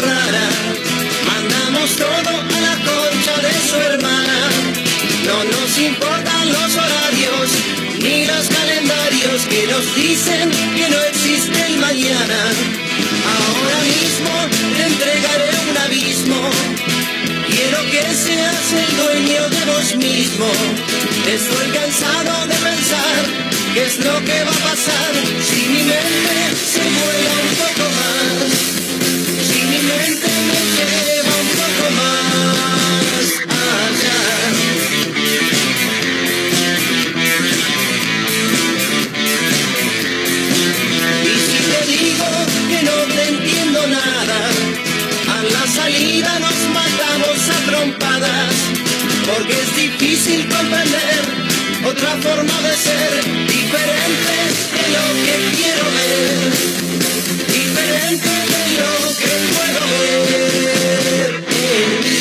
Rara, mandamos todo a la concha de su hermana. No nos importan los horarios ni los calendarios que nos dicen que no existe el mañana. Ahora mismo te entregaré un abismo. Quiero que seas el dueño de vos mismo. Estoy cansado de pensar qué es lo que va a pasar si mi mente se vuela un poco más. Me lleva un poco más allá. Y si te digo que no te entiendo nada, a la salida nos matamos a trompadas, porque es difícil comprender otra forma de ser, diferente de lo que quiero ver, diferente de lo que puedo ver.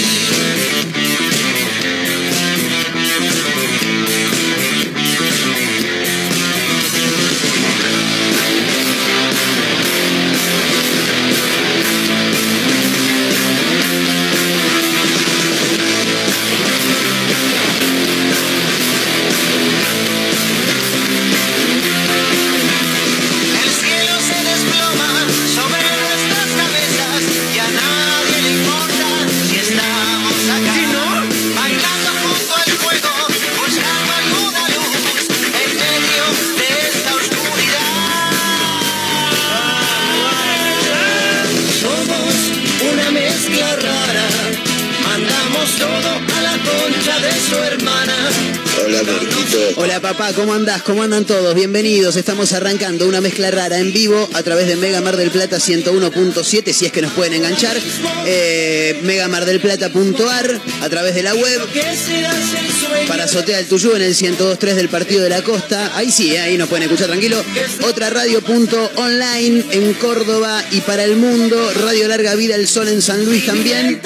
Hola papá, ¿cómo andás? ¿Cómo andan todos? Bienvenidos. Estamos arrancando una mezcla rara en vivo a través de Mega Mar del Plata 101.7, si es que nos pueden enganchar. Eh, megamardelplata.ar a través de la web. El Para Azotea del Tuyú en el 102.3 del Partido de la Costa. Ahí sí, eh, ahí nos pueden escuchar tranquilo. Otra radio.online en Córdoba y para el mundo. Radio Larga Vida El Sol en San Luis también.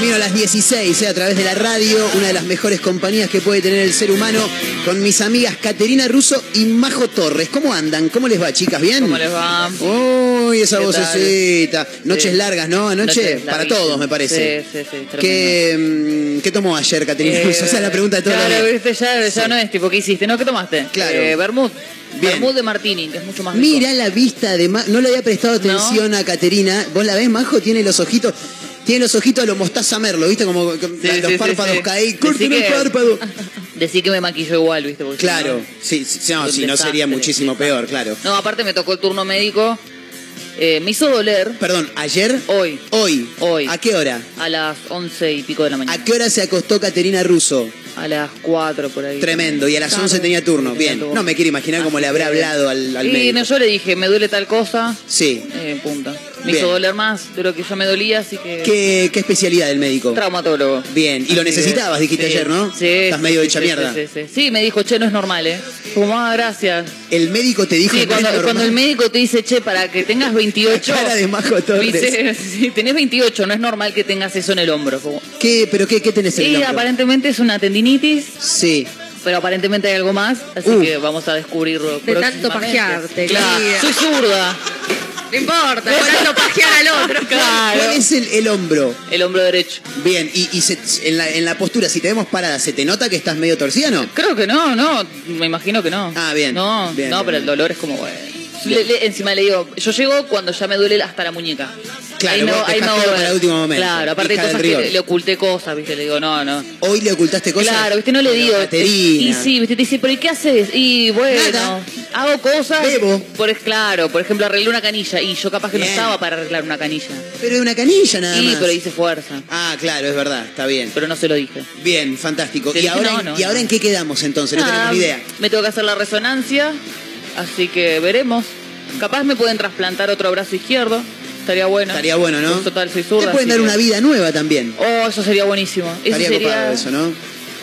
Camino a las 16, eh, a través de la radio, una de las mejores compañías que puede tener el ser humano, con mis amigas Caterina Russo y Majo Torres. ¿Cómo andan? ¿Cómo les va, chicas? ¿Bien? ¿Cómo les va? Uy, esa vocecita. Noches Sí. largas, ¿no? Anoche, para todos, me parece. Sí, sí, sí. tremendo. ¿Qué, ¿Qué tomó ayer, Caterina Eh, Russo? Esa es la pregunta de todos Claro, viste, ya, ya no es tipo, ¿qué hiciste? No, ¿qué tomaste? Claro. Eh, Bermud. Bien. Bermud de Martini, que es mucho más rico. Mira la vista de Ma- No le había prestado atención a Caterina. ¿Vos la ves, Majo? Tiene los ojitos. Tiene los ojitos a lo mostaza merlo, ¿viste? Como Sí, los sí, párpados sí. Decí ¡Corten el párpado! Decí que me maquillo igual, ¿viste? Porque Claro, no- sí, sí, no, si no sería muchísimo peor, claro. No, aparte me tocó el turno médico. Eh, me hizo doler Perdón, ¿ayer? hoy, Hoy. Hoy. ¿A qué hora? a las once y pico de la mañana. ¿A qué hora se acostó Caterina Russo? A las 4 por ahí. Tremendo. Y a las 11 tenía turno. Bien. No me quiero imaginar cómo le habrá hablado al, al y médico. no, yo le dije, me duele tal cosa, Sí. eh, punta. Me Bien. hizo doler más de lo que ya me dolía, así que... ¿Qué, qué especialidad del médico? Traumatólogo. Bien. Y lo Así necesitabas, dijiste sí, ayer, ¿no? Sí. Estás medio sí, hecha sí, mierda. Sí, sí, sí. Sí, me dijo, che, no es normal, ¿eh? Como, ah, gracias. El médico te dijo Sí, que no es cuando, cuando normal. el médico te dice, che, para que tengas 28... La cara de Majo Torres. Dice, sí, tenés 28, no es normal que tengas eso en el hombro. Como, ¿Qué, ¿Pero qué, qué tenés en el hombro? aparentemente es una tendinitis, Sí. pero aparentemente hay algo más, así Uh. que vamos a descubrirlo De tanto próximamente. pajearte, Claro, querida. soy zurda. No importa, tanto pajear al otro. Claro. ¿Cuál es el, el hombro? El hombro derecho. Bien, y, y se- en, la, en la postura, si te vemos parada, ¿se te nota que estás medio torcida, no? Creo que no, no, me imagino que no. Ah, bien, No, bien, no, bien, pero el dolor es como, bueno. Le- le- encima le digo, yo llego cuando ya me duele hasta la muñeca. Claro, ahí me, vos ahí voy para el último momento. Claro, aparte cosas que le, le oculté cosas, ¿viste? Le digo, no, no. ¿Hoy le ocultaste cosas? Claro, ¿viste? No le digo. Y sí, ¿viste? Te dice, ¿pero y qué haces? Y bueno, Nada. hago cosas. Bebo. Por, claro, por ejemplo, arreglé una canilla y yo capaz que Bien. no estaba para arreglar una canilla. Pero de una canilla nada Sí, más. pero hice fuerza. Ah, claro, es verdad, está bien. Pero no se lo dije. Bien, fantástico. ¿Y ahora, no, en- no, ¿y ahora en qué quedamos entonces? No Ah, tenemos ni idea. Me tengo que hacer la resonancia. Así que veremos. Capaz me pueden trasplantar otro brazo izquierdo. Estaría bueno. Estaría bueno, ¿no? Total, soy Te zurda. pueden así dar que- una vida nueva también. Oh, eso sería buenísimo. Eso Estaría sería copado eso, ¿no?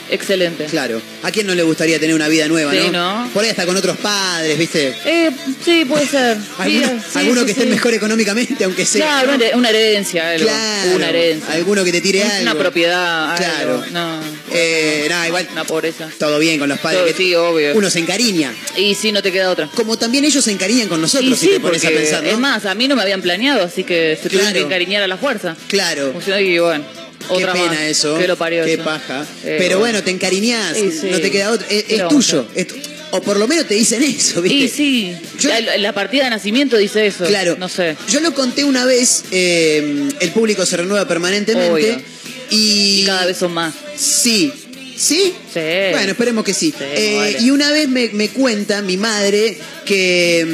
Excelente. Claro. ¿A quién no le gustaría tener una vida nueva, Sí, no? ¿no? Por ahí hasta con otros padres, ¿viste? Eh, sí, puede ser. Sí, alguno sí, que esté mejor económicamente, aunque sea. Claro, una, una herencia, algo. Claro. Una herencia. Alguno que te tire algo. Una propiedad. algo. Claro. No. Eh, nada, igual. Una pobreza. Todo bien con los padres. Todo, que sí, obvio. Uno se encariña. Y sí, no te queda otra. Como también ellos se encariñan con nosotros, Y si sí, te pones a pensar, ¿no? Es más, a mí no me habían planeado, así que se tuvieron que encariñar a la fuerza. Claro. Funcionó y bueno. Qué Otra pena más. eso. Que lo parió Qué eso. paja. Eh, Pero bueno, te encariñás, sí. no te queda otro. Es, ¿Qué es le vamos a tuyo. es tu- o por lo menos te dicen eso, ¿viste? Y sí, Yo- la, la partida de nacimiento dice eso. Claro. No sé. Yo lo conté una vez, eh, el público se renueva permanentemente. Obvio. Y, Y cada vez son más. Sí. ¿Sí? Sí. Bueno, esperemos que sí. Sí, Eh, vale. Y una vez me, me cuenta mi madre que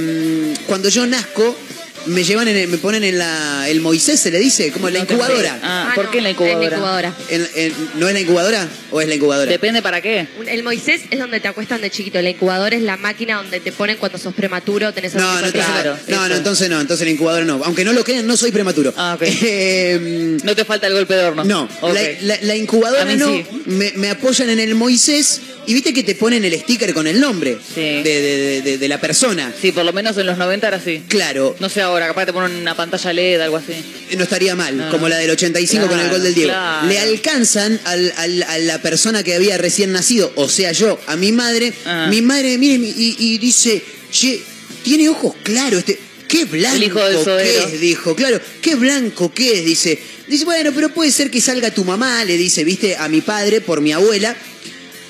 mm, cuando yo nazco, me llevan en el- me ponen en la el Moisés se le dice como en la incubadora. Ah, ¿por no, qué en la En la incubadora? incubadora. En- en- ¿No es la incubadora o es la incubadora? Depende para qué. El Moisés es donde te acuestan de chiquito. La incubadora es la máquina donde te ponen cuando sos prematuro, tenés No, no, algún tipo de- Claro, entonces, no, no, entonces no, entonces la incubadora no. Aunque no lo crean, no soy prematuro. Ah, ok. Eh, No te falta el golpe de horno. no, Ok. la, la- la incubadora no. sí. Me, me apoyan en el Moisés y viste que te ponen el sticker con el nombre Sí. de, de- de- de la persona. Sí, por lo menos en los 90 era así. Claro, No sé ahora, capaz te ponen una pantalla LED, algo así. no estaría mal, No. como la del 85 con el gol del Diego. claro. Le alcanzan al- al- a la persona que había recién nacido, o sea yo, a mi madre. Ah. Mi madre, miren, y, y dice, che, tiene ojos claros, este, qué blanco El hijo que es, dijo, claro, qué blanco que es, dice. Dice, bueno, pero puede ser que salga tu mamá, le dice, viste, a mi padre por mi abuela.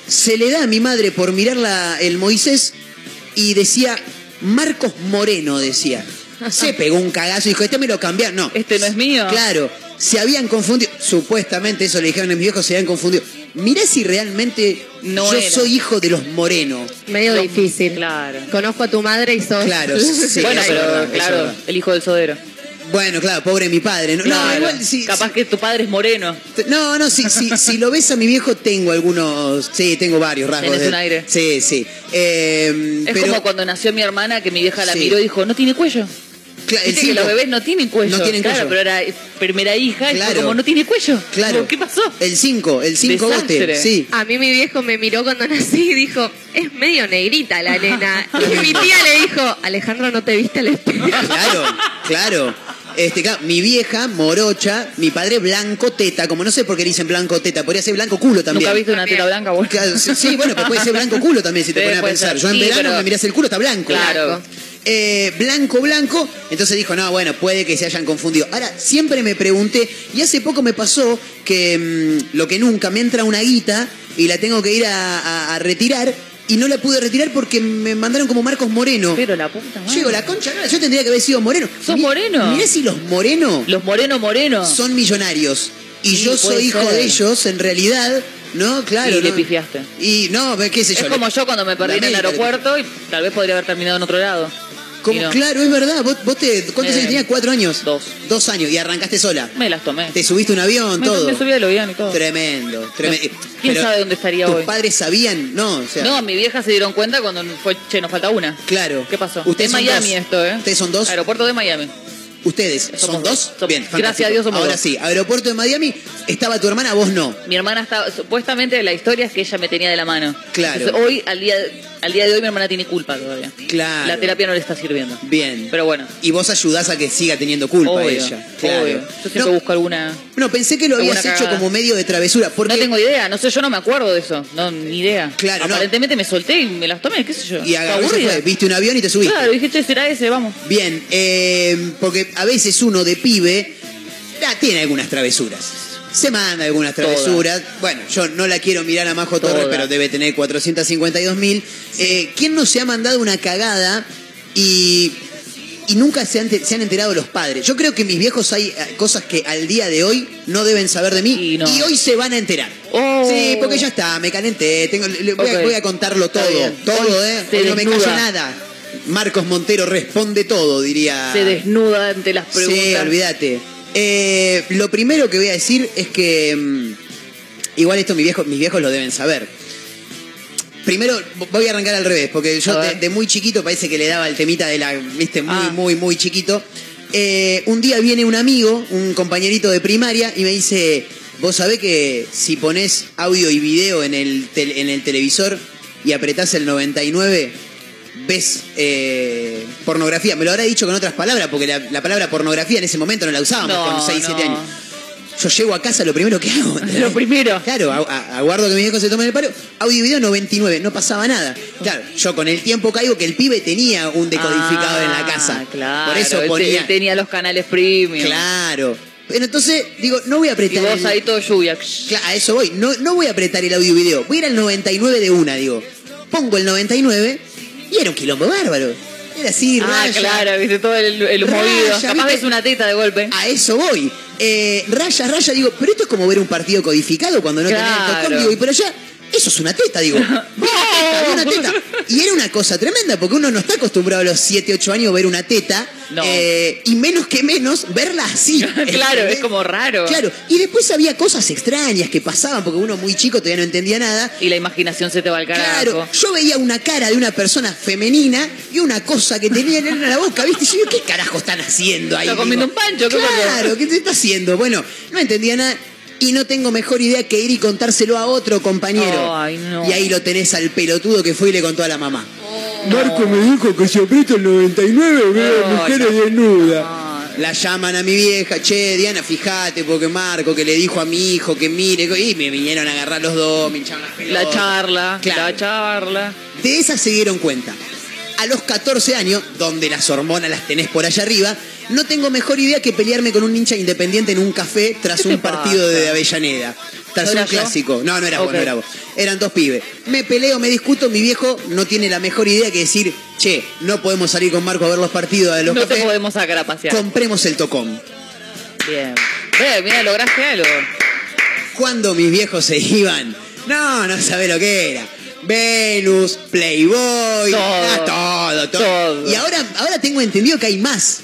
Se le da a mi madre por mirar la- el Moisés y decía, Marcos Moreno, decía. Se pegó un cagazo y dijo, este me lo cambiaron. No. Este no es mío. Claro, se habían confundido. Supuestamente eso le dijeron a mis viejos, se habían confundido. Mirá si realmente No yo era. soy hijo de los Moreno. Medio difícil. Claro. Conozco a tu madre y sos. Claro, sí, bueno, pero verdad, claro, el hijo del sodero. Bueno, claro, pobre mi padre. No, igual capaz que tu padre es moreno. No, no, si, si, si lo ves a mi viejo, tengo algunos. Sí, tengo varios rasgos. De- un aire. Sí, sí. Eh, Es pero, como cuando nació mi hermana que mi vieja la Sí. miró y dijo, no tiene cuello. Cla- el Viste que los bebés no tienen cuello. No tienen claro, cuello. pero era primera hija y Claro. fue como no tiene cuello. Claro. ¿Qué pasó? El 5, el 5 Desastre. bote. Sí. A mí mi viejo me miró cuando nací y dijo, es medio negrita la nena. Y mi tía le dijo, Alejandro, ¿no te viste al espejo? Claro, claro. Este, claro, mi vieja, morocha, mi padre blanco teta, como no sé por qué le dicen blanco teta, podría ser blanco culo también. ¿Nunca viste una teta blanca? Bueno. Claro, sí, sí, bueno, pero puede ser blanco culo también si te Sí, pones a pensar. ser. Yo en Sí, verano pero- me mirás el culo, está blanco. Claro. Eh, blanco, blanco. Entonces dijo, no, bueno, puede que se hayan confundido. Ahora, siempre me pregunté, y hace poco me pasó que mm, lo que nunca, me entra una guita y la tengo que ir a, a- a retirar y no la pude retirar porque me mandaron como Marcos Moreno. Pero la puta madre. Llego, la concha, no, yo tendría que haber sido moreno. ¿Sos Mi- moreno? Mirá si los morenos Los moreno moreno. son millonarios. Y Sí, yo soy hijo ser. de ellos, en realidad, ¿no? Claro. Y le ¿no? pifiaste. Y no, qué sé yo. Es como yo cuando me perdí en el aeropuerto y tal vez podría haber terminado en otro lado. Como-. Claro, es verdad. ¿Vos, vos te, ¿Cuántos Eh, años tenías? ¿Cuatro años? dos. Dos años. Y arrancaste sola. Me las tomé. Te subiste un avión, me, todo. me subí al avión y todo. Tremendo, tremendo. ¿Quién sabe dónde estaría ¿tus hoy? padres sabían? No, o sea. No, mi vieja se dieron cuenta cuando fue, che, nos falta una. Claro. ¿Qué pasó? Ustedes es Miami dos. esto, ¿eh? ¿Ustedes son dos? Aeropuerto de Miami. ¿Ustedes son Somos dos? Somos- Bien, gracias a Dios somos Ahora dos. sí, aeropuerto de Miami, estaba tu hermana, vos no. Mi hermana estaba, supuestamente la historia es que ella me tenía de la mano. Claro. Entonces, hoy, al día, al día de hoy, mi hermana tiene culpa todavía. Claro. La terapia no le está sirviendo. Bien. Pero bueno. Y vos ayudás a que siga teniendo culpa obvio, ella. Claro. obvio. Yo siempre no, busco alguna. no, pensé que lo habías hecho como medio de travesura. Porque No tengo idea, no sé, yo no me acuerdo de eso. No, ni idea. Claro, no. Aparentemente me solté y me las tomé, qué sé yo. Y agarró fue. Viste un avión y te subiste. Claro, dije, che, será ese, vamos. Bien, eh, porque a veces uno de pibe ya tiene algunas travesuras. Se manda algunas Todas. travesuras. Bueno, yo no la quiero mirar a Majo Torres, pero debe tener 452 mil. Eh, ¿Quién no se ha mandado una cagada y, y nunca se han, te- se han enterado los padres? Yo creo que mis viejos hay eh, cosas que al día de hoy no deben saber de mí Y no. hoy se van a enterar. Oh. Sí, porque ya está, me calenté. Tengo, le- voy, a, voy a contarlo todo. Todo, ¿eh? Hoy no me callo nada. Marcos Montero responde todo, diría. Se desnuda ante las preguntas. Sí, olvídate. Eh, lo primero que voy a decir es que. mm, igual esto mis viejos, mis viejos lo deben saber. Primero voy a arrancar al revés, porque yo de muy chiquito parece que le daba el temita de la, viste, muy, Ah. muy, muy chiquito. Eh, un día viene un amigo, un compañerito de primaria, y me dice, vos sabés que si ponés audio y video en el, tel- en el televisor y apretás el 99, ves eh, pornografía. Me lo habrá dicho con otras palabras, porque la, la palabra pornografía en ese momento no la usábamos No, con 6, 7 no. años. Yo llego a casa, lo primero que hago. Lo primero. Claro, aguardo que mi viejo se tome el paro. Audio y video 99, no pasaba nada. Claro, yo con el tiempo caigo que el pibe tenía un decodificador en la casa. Ah, Claro. Por eso ponía. él tenía los canales premium. Claro. Pero entonces, digo, no voy a Y apretar. vos el- ahí todo lluvia. Cla- a eso voy. No, no voy a apretar el audio y video. Voy a ir al 99 de una, digo. Pongo el 99 y era un quilombo bárbaro. Era así, Ah, raya. claro, viste todo el, el Raya, movido. Capaz ves una teta de golpe. A eso voy. Eh, raya, raya, digo, pero esto es como ver un partido codificado cuando no tenés el Claro. digo, y por allá, eso es una teta, digo. Vi una teta, vi una teta. Y era una cosa tremenda, porque uno no está acostumbrado a los 7, 8 años a ver una teta, No. eh, y menos que menos verla así. Claro, es como raro. Claro, y después había cosas extrañas que pasaban, porque uno muy chico todavía no entendía nada. Y la imaginación se te va al carajo. Claro, yo veía una cara de una persona femenina y una cosa que tenía en la boca, ¿viste? Y yo digo, ¿qué carajo están haciendo ahí? Está comiendo Digo, un pancho, ¿qué Claro? ¿qué te está haciendo? Bueno, no entendía nada y no tengo mejor idea que ir y contárselo a otro compañero. Ay, no. Y ahí lo tenés al pelotudo que fue y le contó a la mamá. Marco me dijo que si aprieto el 99 veo No, mujeres no. desnudas. La llaman a mi vieja, che, Diana, fíjate, porque Marco que le dijo a mi hijo que mire, y me vinieron a agarrar los dos, me hinchaban las pelotas. la charla, Claro. la charla. De esas se dieron cuenta. A los 14 años, donde las hormonas las tenés por allá arriba, no tengo mejor idea que pelearme con un hincha independiente en un café tras ¿Qué un partido pasa? de Avellaneda. Tras ¿No un yo? clásico. No, no era vos, Ok. no era vos. Eran dos pibes. Me peleo, me discuto, mi viejo no tiene la mejor idea que decir, che, no podemos salir con Marco a ver los partidos de los No te cafés. podemos sacar a pasear. Compremos el tocón. Bien. Ve, mira, lograste algo. Cuando mis viejos se iban, no, no sabe lo que era. Venus, Playboy, Todo. ah, todo, todo. Todo. Y ahora, ahora tengo entendido que hay más.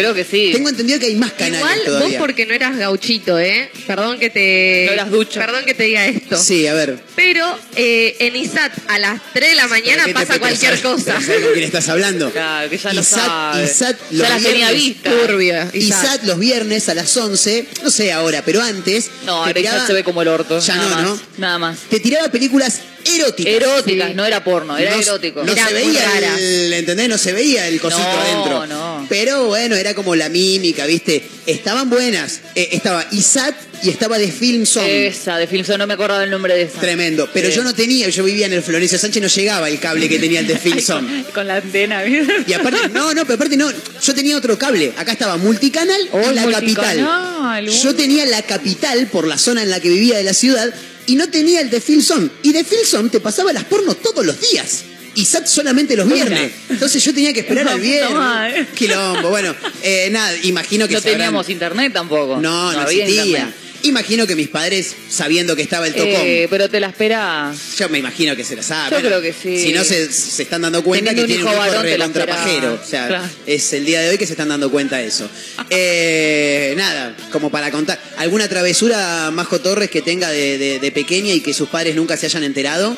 Creo que sí. Tengo entendido que hay más canales Igual todavía. vos porque no eras gauchito, ¿eh? Perdón que te... No eras ducho. Perdón que te diga esto. Sí, a ver. Pero eh, en ISAT a las 3 de la mañana ¿Pero qué te- pasa pero cualquier sabes- cosa. pero ¿Sabes con quién estás hablando? Claro, que ya lo Isat, sabe. Isat Ya los las tenía viernes- vistas. Turbio, ISAT. Isat los viernes a las 11, no sé ahora, pero antes. No, ahora ya tiraba- se ve como el orto. Ya nada no, más, ¿no? Nada más. Te tiraba películas eróticas. Eróticas, Sí. no era porno, era no, erótico. No Era se veía el, ¿entendés? No se veía el cosito No, adentro. no. Pero bueno, era como la mímica, ¿viste? Estaban buenas. Eh, estaba Isat y estaba de Film Song. Esa, de Film Zone, no me acordaba el nombre de esa. Tremendo. Pero Sí. yo no tenía, yo vivía en el Florencio Sánchez, no llegaba el cable que tenía el de Film Song. Con la antena, ¿viste? Y aparte, no, no, pero aparte no, yo tenía otro cable. Acá estaba Multicanal Oh, y la Multicanal, capital. Yo tenía la capital por la zona en la que vivía de la ciudad y no tenía el de Filson. Y de Filson te pasaba las pornos todos los días. Y SAT solamente los viernes. Entonces yo tenía que esperar al viernes. Quilombo. Bueno, eh, nada, imagino que No teníamos internet tampoco. No, no, había existía. internet. Imagino que mis padres, sabiendo que estaba el tocón, Eh, pero te la esperás. yo me imagino que se la saben. Yo creo que sí. Si no, se, se están dando cuenta Teniendo que tienen un hijo hijo recontrapajero. O sea, Claro. es el día de hoy que se están dando cuenta de eso. Eh, nada, como para contar. ¿Alguna travesura, Majo Torres, que tenga de, de- de pequeña y que sus padres nunca se hayan enterado?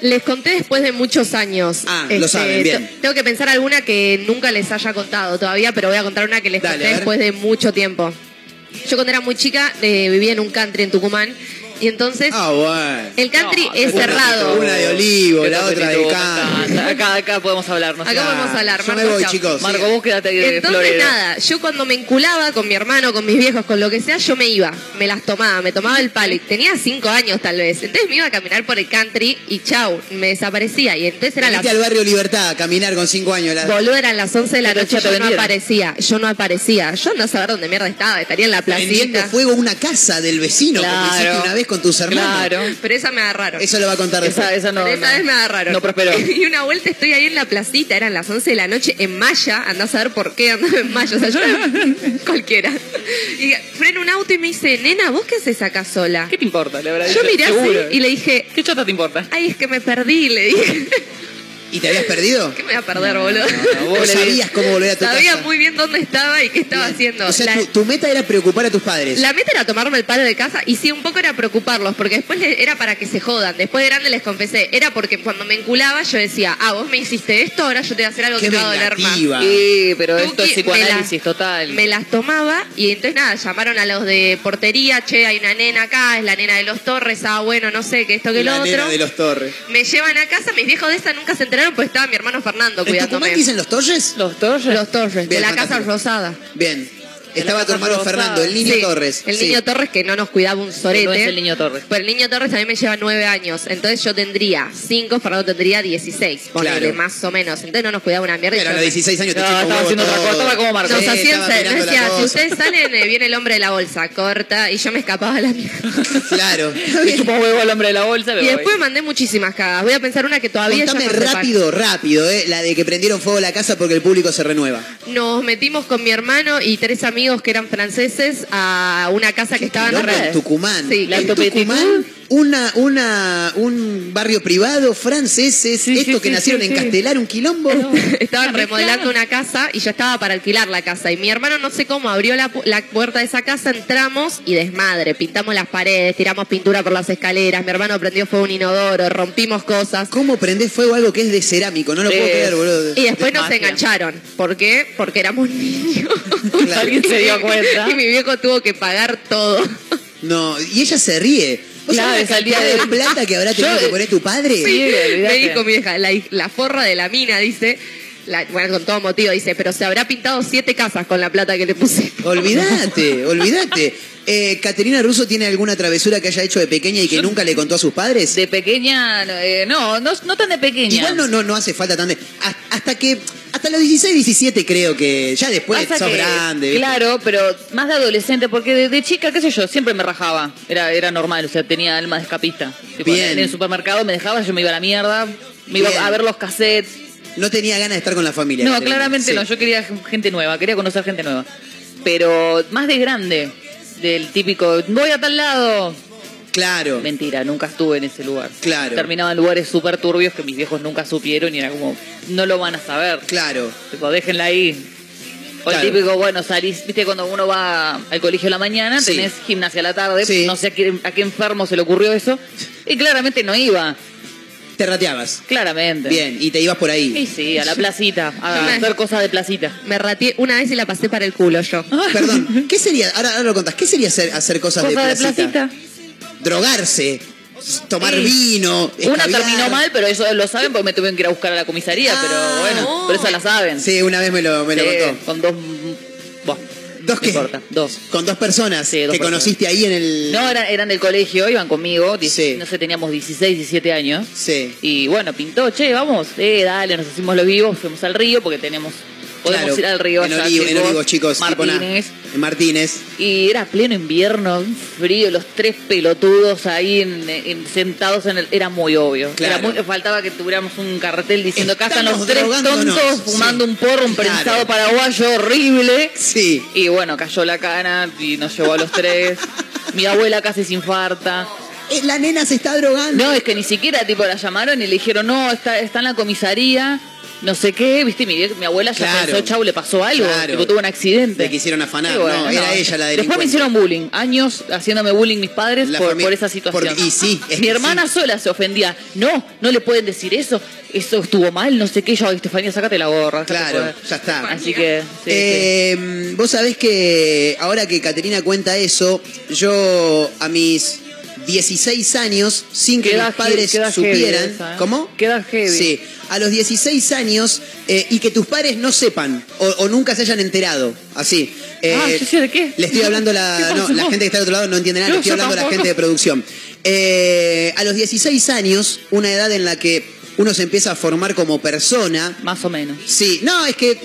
Les conté después de muchos años. Ah, lo saben, bien. te- Tengo que pensar alguna que nunca les haya contado todavía, pero voy a contar una que les Dale, conté después de mucho tiempo. Yo cuando era muy chica eh, vivía en un country en Tucumán y entonces Ah, bueno. el country No, es una- cerrado. Una de olivo, la otra de encanta. Acá, acá podemos hablar, no Acá podemos hablar, Yo me Marco, voy, chao. chicos. Marco, vos quédate ahí de Entonces florero. nada, yo cuando me enculaba con mi hermano, con mis viejos, con lo que sea, yo me iba, me las tomaba, me tomaba el palo. Y tenía cinco años tal vez. Entonces me iba a caminar por el country y chau, me desaparecía. Y entonces era la Venite al barrio Libertad a caminar con cinco años. la- Boludo, eran las 11 de la noche, yo no aparecía, yo no aparecía. Yo no sabía dónde mierda estaba, estaría en la Prendiendo placita. fuego a una casa del vecino, como Claro. hiciste una vez con tus hermanos. Claro. Pero esa me agarraron. Eso lo va a contar después. Esa, esa no. Pero esa no. vez me agarraron. No prosperó. Y una vuelta estoy ahí en la placita, eran las 11 de la noche en Maya, andás a ver por qué andaba en Maya, o sea, yo cualquiera. Y freno un auto y me dice, nena, ¿vos qué haces acá sola? ¿Qué te importa? Le habrá Yo dicho, miré así seguro. y le dije, ¿Qué chota te importa? ay, es que me perdí, le dije. ¿Y te habías perdido? ¿Qué me voy a perder, boludo? ¿Vos le sabías cómo volver a tu Sabía casa? muy bien dónde estaba y qué estaba haciendo. O sea, La- tu, tu meta era preocupar a tus padres. La meta era tomarme el palo de casa y sí, un poco era preocuparlos, porque después era para que se jodan. Después de grande les confesé, era porque cuando me enculaba yo decía, ah, vos me hiciste esto, ahora yo te voy a hacer algo Qué que te va a doler más. Sí, pero Tuki esto es me psicoanálisis la- total. Me las tomaba y entonces nada, llamaron a los de portería, che, hay una nena acá, es la nena de los Torres, ah, bueno, no sé, que esto, que la lo nena otro. de los Torres. Me llevan a casa, mis viejos de esa nunca se enteraron, pues estaba mi hermano Fernando ¿En cuidándome. Tucumán dicen los Torres? Los Torres. Los Torres, de Bien, la Casa. Rosada. Bien. Estaba tu hermano. Fernando, el niño Sí, Torres. El Sí. niño Torres que no nos cuidaba un sorete. No es el niño Torres. Pero el niño Torres también me lleva nueve años. Entonces yo tendría cinco, Fernando tendría 16. Ponele, Claro. más o menos. Entonces no nos cuidaba una mierda. y Pero a yo los 16 años te No, estaba haciendo otra cosa, estaba como Marco. Nos hacían, nos decía, si ustedes salen, eh, viene el hombre de la bolsa, corta, y yo me escapaba a la mierda. Claro. Chupó huevo al hombre de la bolsa. Y después me mandé muchísimas cagadas. Voy a pensar una que todavía Contame no sepan. rápido, rápido, eh, la de que prendieron fuego la casa porque el público se renueva. Nos metimos con mi hermano y tres amigos que eran franceses a una casa que estaba en en Tucumán. Sí, La en. Tucumán, una, una, un barrio privado, franceses, Sí, estos sí, que sí, nacieron sí, en sí. Castelar, un quilombo. Estaban remodelando una casa y yo estaba para alquilar la casa. Y mi hermano, no sé cómo, abrió la, pu- la puerta de esa casa, entramos y desmadre. Pintamos las paredes, tiramos pintura por las escaleras. Mi hermano prendió fuego un inodoro, rompimos cosas. ¿Cómo prendés fuego a algo que es de cerámico? No lo Sí. puedo creer, boludo. Y después nos magia. engancharon. ¿Por qué? Porque éramos niños. Claro. Alguien se dio cuenta. Y mi viejo tuvo que pagar todo. No, y ella se ríe. ¿Vos Claro, sabés la cantidad de de- plata que habrá tenido Yo- que poner tu padre? Sí. Me dijo mi vieja, la, la forra de la mina, dice. La- bueno, con todo motivo, dice, pero se habrá pintado siete casas con la plata que le puse. Olvídate, olvídate. Eh, ¿Caterina Russo tiene alguna travesura que haya hecho de pequeña y que nunca le contó a sus padres? De pequeña, eh, no, no, no tan de pequeña. Igual no, no, no hace falta tan de... hasta- Hasta que... Hasta los 16, 17 creo que... Ya después Pasa sos que, grande. ¿viste? Claro, pero más de adolescente, porque de, de chica, qué sé yo, siempre me rajaba. Era, era normal, o sea, tenía alma de escapista. Tipo, Bien. En el supermercado me dejaba, yo me iba a la mierda, me iba Bien. a ver los cassettes. No tenía ganas de estar con la familia. No, claramente Sí. no, yo quería gente nueva, quería conocer gente nueva. Pero más de grande, del típico, voy a tal lado. Claro. Mentira, nunca estuve en ese lugar. Claro. Terminaba en lugares súper turbios que mis viejos nunca supieron y era como, no lo van a saber. Claro. Tipo, déjenla ahí. O Claro. el típico, bueno, salís, viste, cuando uno va al colegio a la mañana, Sí. tenés gimnasia a la tarde, Sí. no sé a qué, a qué enfermo se le ocurrió eso, y claramente no iba, Te rateabas. claramente. Bien, y te ibas por Y ahí. sí, a la placita, a Me- hacer cosas de placita. Me rateé una vez y la pasé para el culo yo. Perdón, ¿qué sería, ahora, ahora lo contás, qué sería hacer, hacer cosas de Cosas de placita? placita. Drogarse, tomar Sí. vino, Una escabiar. terminó mal, pero eso lo saben porque me tuvieron que ir a buscar a la comisaría, Ah, pero bueno, no. pero esa la saben. Sí, una vez me lo, me lo Sí, contó. Con dos... Buah, ¿Dos qué? importa, dos. Con dos personas Sí, dos que personas. conociste ahí en el... No, eran, eran del colegio, iban conmigo, Sí. no sé, teníamos 16, 17 años. Sí. Y bueno, pintó, che, vamos, eh, dale, nos hicimos los vivos, fuimos al río porque tenemos, podemos Claro, ir al río en, allá, Olivo- en chicos, chicos. Martínez. En Martínez. Y era pleno invierno, un frío, los tres pelotudos ahí en- en- sentados en el... Era muy obvio. Claro. Era muy- faltaba que tuviéramos un cartel diciendo están los tres drogándonos". tontos fumando Sí. un porro, un Claro. prensado paraguayo horrible. Sí. Y bueno, cayó la cana y nos llevó a los tres. Mi abuela casi se infarta. Eh, la nena se está drogando. No, es que ni siquiera tipo la llamaron y le dijeron, no, está, está en la comisaría, no sé qué, viste, mi, mi abuela ya Claro. pensó, chau, le pasó algo, Claro. tipo, tuvo un accidente. Le quisieron afanar, Y no, era ella la Después delincuente. me hicieron bullying, años haciéndome bullying mis padres por, esa situación. porque- y sí, es mi hermana sola se ofendía, no, no le pueden decir eso, eso estuvo mal, no sé qué, yo, Estefanía, sácate la gorra. Claro, joder". ya está. Así que, sí, sí. Eh, Vos sabés que ahora que Caterina cuenta eso, yo a mis 16 años, sin que Queda mis padres queda supieran. esa, ¿eh? ¿Cómo? Queda heavy. Sí, a los 16 años eh, y que tus padres no sepan o, o nunca se hayan enterado. Así. Eh, Ah, yo sé de qué. Le estoy hablando a la. ¿Qué No, la gente que está del otro lado no entiende nada, No, le estoy hablando a la gente de producción. Eh, a los 16 años, una edad en la que uno se empieza a formar como persona. Más o menos. Sí, no, es que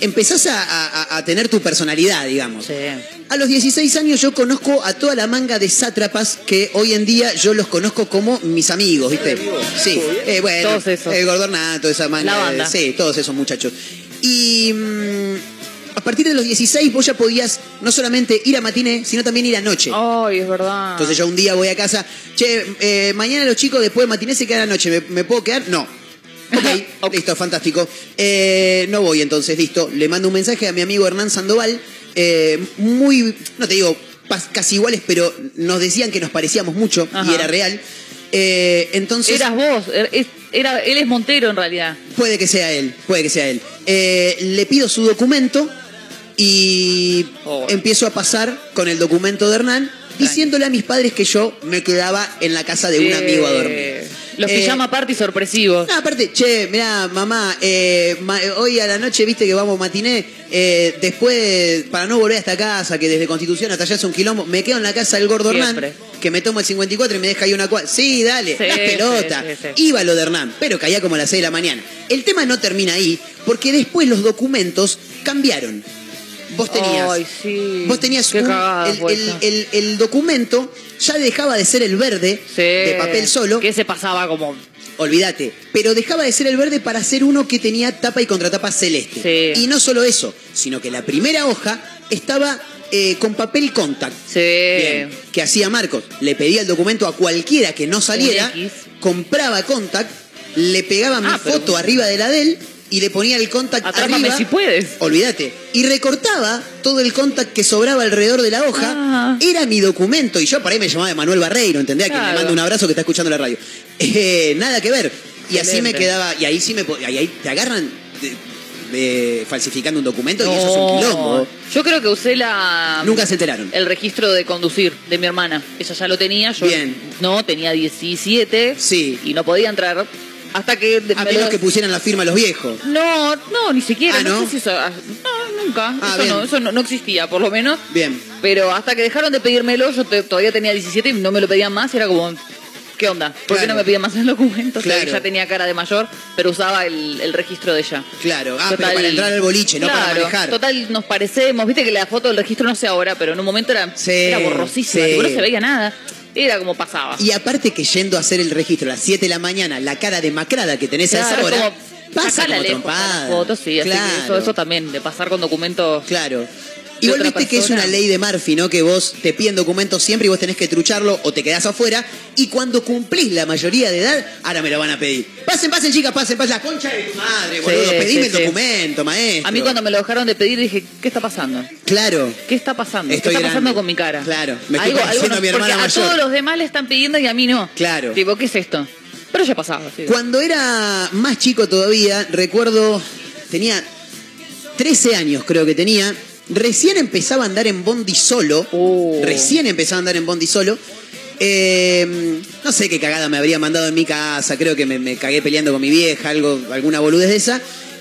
empezás a, a- a tener tu personalidad, digamos. Sí. A los 16 años yo conozco a toda la manga de sátrapas que hoy en día yo los conozco como mis amigos, ¿viste? Sí, eh, bueno, Todos esos. el Gordornato, esa manga. La de- banda. sí, todos esos muchachos. Y mm, a partir de los 16 vos ya podías no solamente ir a matiné, sino también ir a noche. Ay, es verdad. Entonces yo un día voy a casa, che, eh, mañana los chicos después de matiné se quedan a noche, ¿me, me puedo quedar? No. Ok, listo, fantástico. Eh, no voy entonces, listo. Le mando un mensaje a mi amigo Hernán Sandoval. Eh, muy, no te digo casi iguales, pero nos decían que nos parecíamos mucho y era real. Eh, entonces. Eras vos, er- es- era, él es Montero en realidad. Puede que sea él, puede que sea él. Eh, le pido su documento y Oh. empiezo a pasar con el documento de Hernán, diciéndole a mis padres que yo me quedaba en la casa de un amigo a dormir. Los Eh, pijama party sorpresivos. No, aparte, che, mirá, mamá, eh, ma- hoy a la noche viste que vamos matiné, eh, después, para no volver a esta casa, que desde Constitución hasta allá es un quilombo, me quedo en la casa del gordo Siempre. Hernán, que me tomo el 54 y me deja ahí una cuadra. Sí, dale, Sí, las pelotas. sí, sí, sí. Iba lo de Hernán, pero caía como a las 6 de la mañana. El tema no termina ahí, porque después los documentos cambiaron. Vos tenías. Ay, sí. Vos tenías un- cagada el, el- esa. el- el documento ya dejaba de ser el verde Sí. de papel solo. Que se pasaba como. Olvídate. Pero dejaba de ser el verde para ser uno que tenía tapa y contratapa celeste. Sí. Y no solo eso, sino que la primera hoja estaba eh, con papel contact. Sí. Bien. ¿Qué hacía Marcos? Le pedía el documento a cualquiera que no saliera, compraba contact, le pegaba mi Ah, pero- foto arriba de la de él y le ponía el contact Atrápame arriba. si puedes. Olvídate. Y recortaba todo el contact que sobraba alrededor de la hoja. Ah. Era mi documento. Y yo por ahí me llamaba Manuel Barreiro, ¿entendés? A quien le Claro. mando un abrazo que está escuchando la radio. Eh, nada que ver. Y así me quedaba. Y ahí sí me. y ahí te agarran de- de- falsificando un documento y eso es un quilombo. Yo creo que usé la. Nunca se enteraron. El registro de conducir de mi hermana. Ella ya lo tenía, yo Bien. no, tenía 17. Sí. Y no podía entrar hasta que. A me menos lo- que pusieran la firma los viejos. No, no, ni siquiera. Ah, no, ¿no? sé si eso. ah, No, nunca. Ah, eso no, eso no, no existía, por lo menos. Bien. Pero hasta que dejaron de pedírmelo, yo te- todavía tenía 17 y no me lo pedían más. Y era como, ¿qué onda? ¿Por qué no me piden más el documento? O sea, Claro. ya tenía cara de mayor, pero usaba el, el registro de ella. Claro. Ah, pero para entrar al boliche, no para manejar. Total, nos parecemos. Viste que la foto del registro no sé ahora, pero en un momento era, Sí, era borrosísima. sí. no se veía nada. Era como pasaba. Y aparte que yendo a hacer el registro a las 7 de la mañana, la cara demacrada que tenés a Claro, esa hora, como, pasa como lejos, trompada. sí, así que Claro. eso, eso también, de pasar con documentos. Claro. Igual viste que es una ley de Murphy, ¿no? Que vos te piden documentos siempre y vos tenés que trucharlo o te quedás afuera. Y cuando cumplís la mayoría de edad, ahora me lo van a pedir. Pasen, pasen, chicas, pasen, pasen. La concha de tu madre, boludo. Sí, Pedime sí, el sí. documento, maestro. A mí cuando me lo dejaron de pedir dije, ¿qué está pasando? Claro. ¿Qué está pasando? Estoy ¿Qué está pasando grande. con mi cara? Claro, me estoy Algo- a mi hermana porque mayor. a todos los demás le están pidiendo y a mí no. Claro. Tipo, ¿qué es esto? Pero ya pasaba. sí. Cuando era más chico todavía, recuerdo, tenía 13 años creo que tenía, recién empezaba a andar en Bondi solo, Oh. recién empezaba a andar en Bondi solo. Eh, no sé qué cagada me habría mandado en mi casa, creo que me, me cagué peleando con mi vieja, algo, alguna boludez de esa.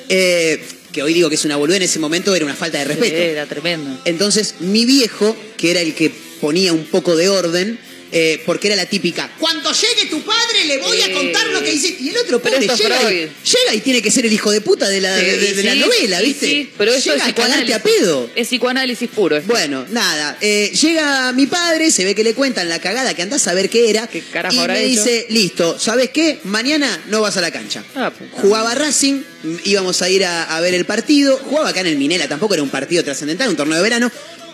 Eh, que hoy digo que es una boludez, en ese momento era una falta de respeto. Sí, Era tremendo. Entonces, mi viejo, que era el que ponía un poco de orden, eh, porque era la típica, cuando llegue tu padre le voy a contar lo que hiciste. Y el otro pobre llega y, llega y tiene que ser el hijo de puta de la, Sí, de, la novela, sí, ¿viste? sí, pero eso llega es a cagarte psicoanálisis. a pedo. Es psicoanálisis puro. esto. Bueno, nada, eh, llega mi padre, se ve que le cuentan la cagada que andás a ver qué era. ¿Qué carajo y habrá me hecho? dice, listo, ¿sabes qué? Mañana no vas a la cancha. Ah, puta. Jugaba Racing, íbamos a ir a, a ver el partido. Jugaba acá en el Minela, tampoco era un partido trascendental, un torneo de verano.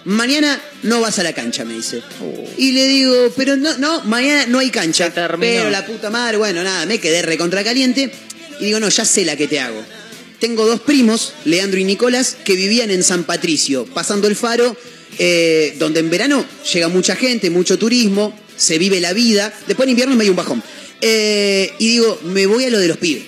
Mañana no vas a la cancha, me dice. Y le digo, pero no, no, mañana no hay cancha. Pero la puta madre, bueno, nada, me quedé recontra caliente. Y digo, no, ya sé la que te hago. Tengo dos primos, Leandro y Nicolás, que vivían en San Patricio, pasando el faro, eh, donde en verano llega mucha gente, mucho turismo, se vive la vida. Después en invierno es medio un bajón. Eh, y digo, me voy a lo de los pibes.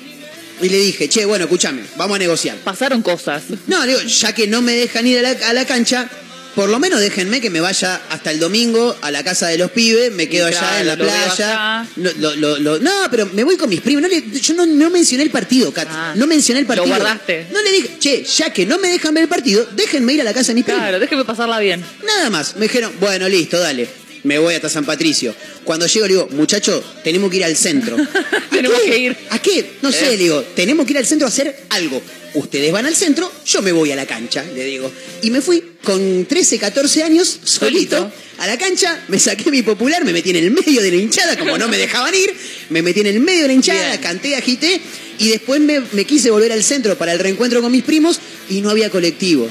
Y le dije, che, bueno, escúchame, vamos a negociar. Pasaron cosas. No, digo, ya que no me dejan ir a la, a la cancha, por lo menos déjenme que me vaya hasta el domingo a la casa de los pibes, me quedo allá claro, en la lo playa. No, lo- lo- lo- no, pero me voy con mis primos. No le- yo no, no mencioné el partido, Kat. Ah, no mencioné el lo partido. guardaste. No le dije, che, ya que no me dejan ver el partido, déjenme ir a la casa de mis primos. Claro, déjeme pasarla bien. Nada más. Me dijeron, bueno, listo, dale. Me voy hasta San Patricio. Cuando llego le digo, muchacho, tenemos que ir al centro. ¿A Tenemos qué? que ir. ¿A qué? No sé, Eh. le digo, tenemos que ir al centro a hacer algo. Ustedes van al centro, yo me voy a la cancha, le digo. Y me fui con 13, 14 años, solito, Solito. a la cancha, me saqué mi popular, me metí en el medio de la hinchada, como no me dejaban ir, me metí en el medio de la hinchada, Bien. canté, agité, y después me, me quise volver al centro para el reencuentro con mis primos y no había colectivo.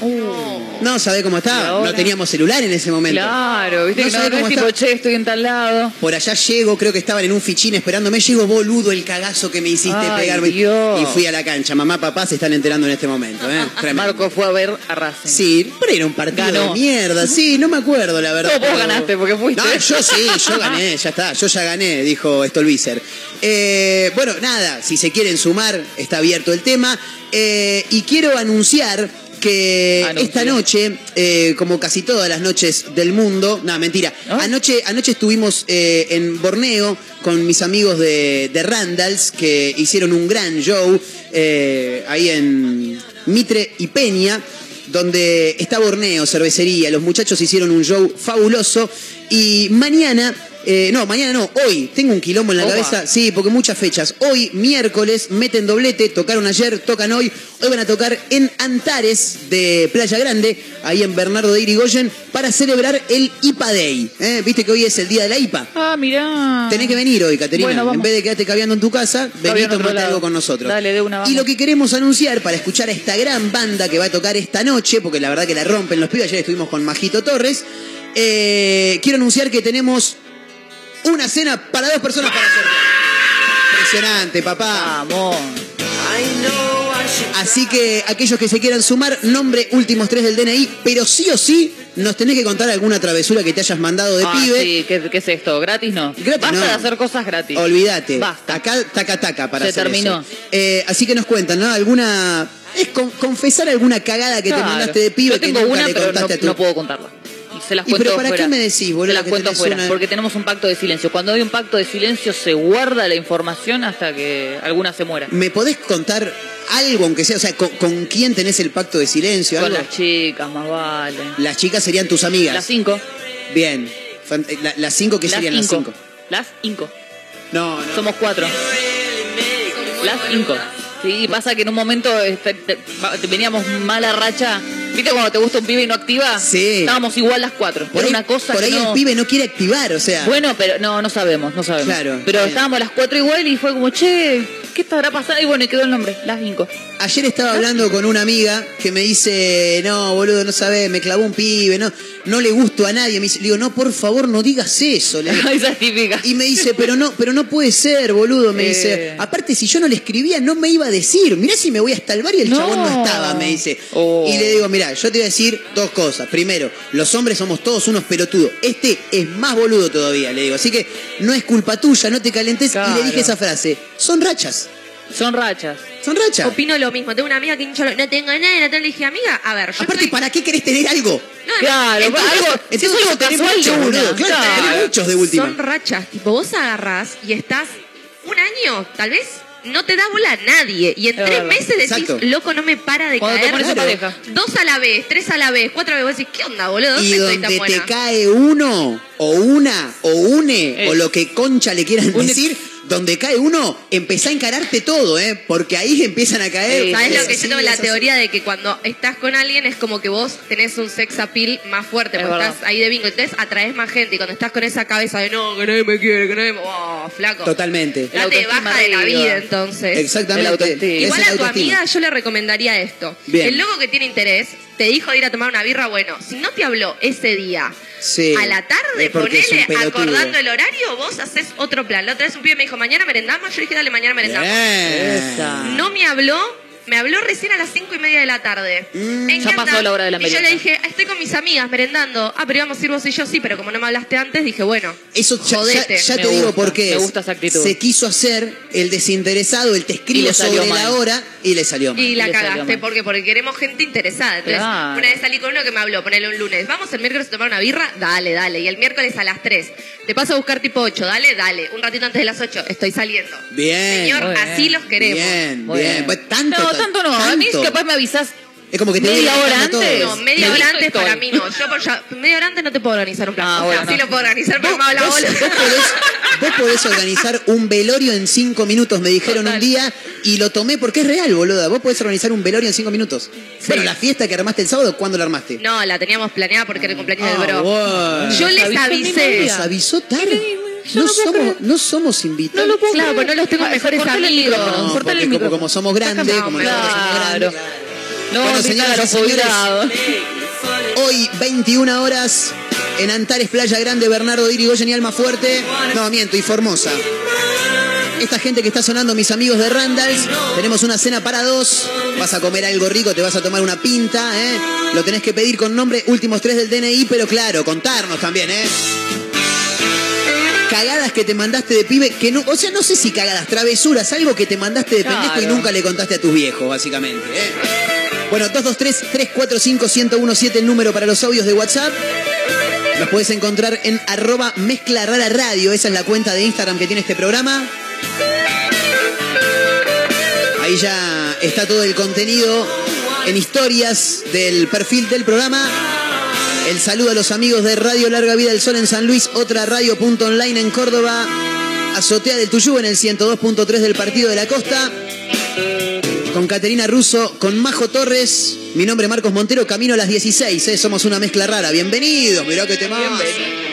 No sabés cómo ¿Y estaba. No teníamos celular en ese momento. Claro, viste No es cómo tipo, está. che, estoy en tal lado. Por allá llego, creo que estaban en un fichín esperándome. Llego, boludo, el cagazo que me hiciste Ay, pegarme. Dios. Y fui a la cancha. Mamá, papá se están enterando en este momento. ¿eh? Tremendo. Marco fue a ver a Racing. Sí, pero era un partido Ganó. de mierda. Sí, no me acuerdo, la verdad. No, vos pero- ganaste porque fuiste. No, yo sí, yo gané, ya está, yo ya gané, dijo Stolbizer. Eh, bueno, nada, si se quieren sumar, está abierto el tema. Eh, y quiero anunciar que esta noche, eh, como casi todas las noches del mundo, no, mentira, ¿Ah? anoche, anoche estuvimos eh, en Borneo con mis amigos de, de Randalls, que hicieron un gran show eh, ahí en Mitre y Peña donde está Borneo, cervecería. Los muchachos hicieron un show fabuloso y mañana, eh, no, mañana no, hoy, tengo un quilombo en la Opa. cabeza, sí, porque muchas fechas. Hoy, miércoles, meten doblete, tocaron ayer, tocan hoy. Hoy van a tocar en Antares de Playa Grande, ahí en Bernardo de Irigoyen, para celebrar el IPA Day. ¿eh? Viste que hoy es el día de la IPA. Ah, mirá. Tenés que venir hoy, Caterina. Bueno, en vez de quedarte caviando en tu casa, vení y tomate lado. algo con nosotros. Dale, de una, y vamos. lo que queremos anunciar para escuchar a esta gran banda que va a tocar esta noche, porque la verdad que la rompen los pibes, ayer estuvimos con Majito Torres, eh, quiero anunciar que tenemos una cena para dos personas para hacer. Impresionante, papá. Vamos. Así que aquellos que se quieran sumar, nombre últimos tres del DNI, pero sí o sí nos tenés que contar alguna travesura que te hayas mandado de ah, pibe. sí, ¿qué, qué es esto? ¿Gratis no? Gratis Basta no. de hacer cosas gratis. Olvídate. Basta. Acá taca taca para Se hacer terminó. eso. Eh, así que nos cuentan, ¿no? Alguna. Es con- confesar alguna cagada que te Claro. mandaste de pibe Yo que tengo nunca una, le pero no, contaste a tu. no puedo contarla. Y se las ¿Y cuento pero para fuera. qué me decís, boludo, Se las cuento fuera. una- Porque tenemos un pacto de silencio. Cuando hay un pacto de silencio, se guarda la información hasta que alguna se muera. ¿Me podés contar algo, aunque sea? O sea, ¿con, con quién tenés el pacto de silencio? Con algo? las chicas, más vale. Las chicas serían tus amigas. Las cinco. Bien. Eh, la- las cinco, ¿qué Las serían las cinco. Las cinco. No, no. Somos cuatro. Las cinco. Sí, pasa que en un momento este, veníamos mala racha. ¿Viste cuando te gusta un pibe y no activa? Sí. Estábamos igual las cuatro. Por Era ahí, una cosa por ahí no- el pibe no quiere activar, o sea. Bueno, pero no, no sabemos, no sabemos. Claro, Pero bien. estábamos las cuatro igual y fue como, che, ¿qué estará pasando? Y bueno, y quedó el nombre, las cinco. Ayer estaba hablando con una amiga que me dice, no, boludo, no sabés, me clavó un pibe, no, no le gusto a nadie. Me dice, le digo, no, por favor, no digas eso. Le digo. Esa es típica. Y me dice, pero no, pero no puede ser, boludo. Me Eh. dice, aparte, si yo no le escribía, no me iba a decir. Mirá si me voy hasta el bar y el No. chabón no estaba, me dice. Oh. Y le digo, mirá, yo te voy a decir dos cosas. Primero, los hombres somos todos unos pelotudos. Este es más boludo todavía, le digo. Así que no es culpa tuya, no te calentes. Y le dije esa frase, son rachas, Son rachas. Son rachas. Opino lo mismo. Tengo una amiga que no tengo nada, no tengo. Le dije, amiga, a ver, yo Aparte, estoy- ¿para qué querés tener algo? No, no, Claro, entonces- algo, si es entonces algo tenés casual mucho, de boludo, una. claro, Claro. tenés muchos de última. Son rachas. Tipo, vos agarrás y estás un año, tal vez, no te da bola a nadie. Y en Es tres verdad. meses decís, Exacto. loco, no me para de Cuando te caer. pones Claro. Dos a la vez, tres a la vez, cuatro a la vez. Vos decís, ¿qué onda, boludo? ¿Dónde Y estoy tan donde te buena? cae uno, o una, o une, Eh. o lo que concha le quieran Un- decir, donde cae uno, empezá a encararte todo, ¿eh? Porque ahí empiezan a caer. Sí, ¿Sabes lo que yo tengo la así. teoría de que cuando estás con alguien es como que vos tenés un sex appeal más fuerte, Es porque verdad. estás ahí de bingo, entonces atraes más gente y cuando estás con esa cabeza de no, que nadie me quiere, que nadie me... Oh, flaco. Totalmente. Date autoestima baja de la vida entonces. Exactamente. Igual a tu autoestima. amiga yo le recomendaría esto. Bien. El loco que tiene interés te dijo de ir a tomar una birra, bueno, si no te habló ese día Sí. a la tarde, ponele acordando el horario, vos haces otro plan. La otra vez un pibe me dijo, mañana merendamos, yo dije, dale, mañana merendamos. No me habló, me habló recién a las cinco y media de la tarde. Mm. ¿En Ya pasó la hora de la Y yo merienda. le dije, estoy con mis amigas merendando. Ah, pero íbamos a ir vos y yo sí, pero como no me hablaste antes, dije, bueno, Eso ya, ya- jodete. ya Me te digo gusta, por qué. me es. gusta esa actitud. Se quiso hacer el desinteresado, el te escribo Y le salió sobre mal. la hora y le salió mal. Y la le salió cagaste, mal. porque porque queremos gente interesada. Entonces, Claro. una vez salí con uno que me habló, ponele un lunes. Vamos el miércoles a tomar una birra, dale, dale. Y el miércoles a las 3. Te paso a buscar tipo 8, dale, dale. Un ratito antes de las 8, estoy saliendo. Bien. Señor, Muy bien. así los queremos. Bien, Muy bien. bien. Pues tanto. No, tanto no. A mí tanto. capaz me avisás Es como que te media hora antes. No, media Me hora antes para mí no. Yo por ya, media hora antes no te puedo organizar un plan. Ah, o sea, bueno, sí lo puedo organizar, pero me Vos, bola. vos podés, vos podés organizar un velorio en cinco minutos, me dijeron Total. un día, y lo tomé porque es real, boluda. Vos podés organizar un velorio en cinco minutos. Bueno, la fiesta que armaste el sábado, ¿cuándo la armaste? No, la teníamos planeada porque era el cumpleaños Ah, del bro. bueno. Yo les avisé. Nos avisó tarde. Yo No somos, creer. no somos invitados. No lo puedo Claro, creer. pues no los tengo Ah, mejores amigos. No, porque el como, como somos grandes, como somos Claro. grandes. No, Bueno, señoras los y señores, jubilados. Hoy, 21 horas, en Antares, Playa Grande, Bernardo Dirigoyen y Alma Fuerte. No, miento, y Formosa. Esta gente que está sonando, mis amigos de Randalls, tenemos una cena para dos. Vas a comer algo rico, te vas a tomar una pinta, ¿eh? Lo tenés que pedir con nombre, últimos tres del DNI, pero claro, contarnos también, ¿eh? Cagadas que te mandaste de pibe, que no, o sea, no sé si cagadas, travesuras, algo que te mandaste de pendejo y nunca le contaste a tus viejos, básicamente, ¿eh? Bueno, 223-345-1017 el número para los audios de WhatsApp. Los puedes encontrar en arroba mezcla rara radio. Esa es la cuenta de Instagram que tiene este programa. Ahí ya está todo el contenido en historias del perfil del programa. El saludo a los amigos de Radio Larga Vida del Sol en San Luis, otra radio.online en Córdoba, Azotea del Tuyú en el 102.3 del Partido de la Costa. Con Caterina Russo, con Majo Torres, mi nombre es Marcos Montero, camino a las 16, ¿eh? somos una mezcla rara. Bienvenidos, mirá que te El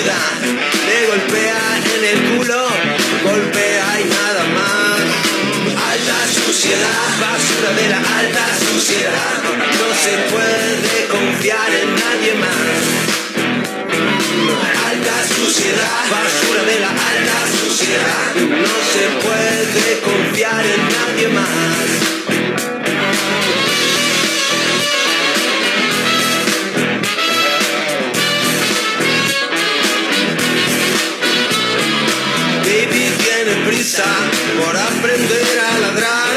ciudad. Golpea en el culo, golpea y nada más. Alta suciedad, basura de la alta suciedad. No se puede confiar en nadie más. Alta suciedad, basura de la alta suciedad. No se puede confiar en nadie más. Por aprender a ladrar.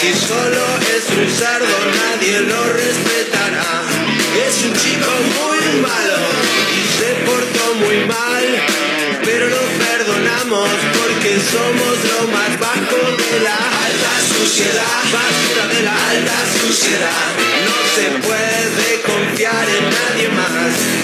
Si solo es un cerdo, nadie lo respetará. Es un chico muy malo y se portó muy mal. Pero lo perdonamos porque somos lo más bajo de la alta suciedad. Basura de la alta suciedad. No se puede confiar en nadie más.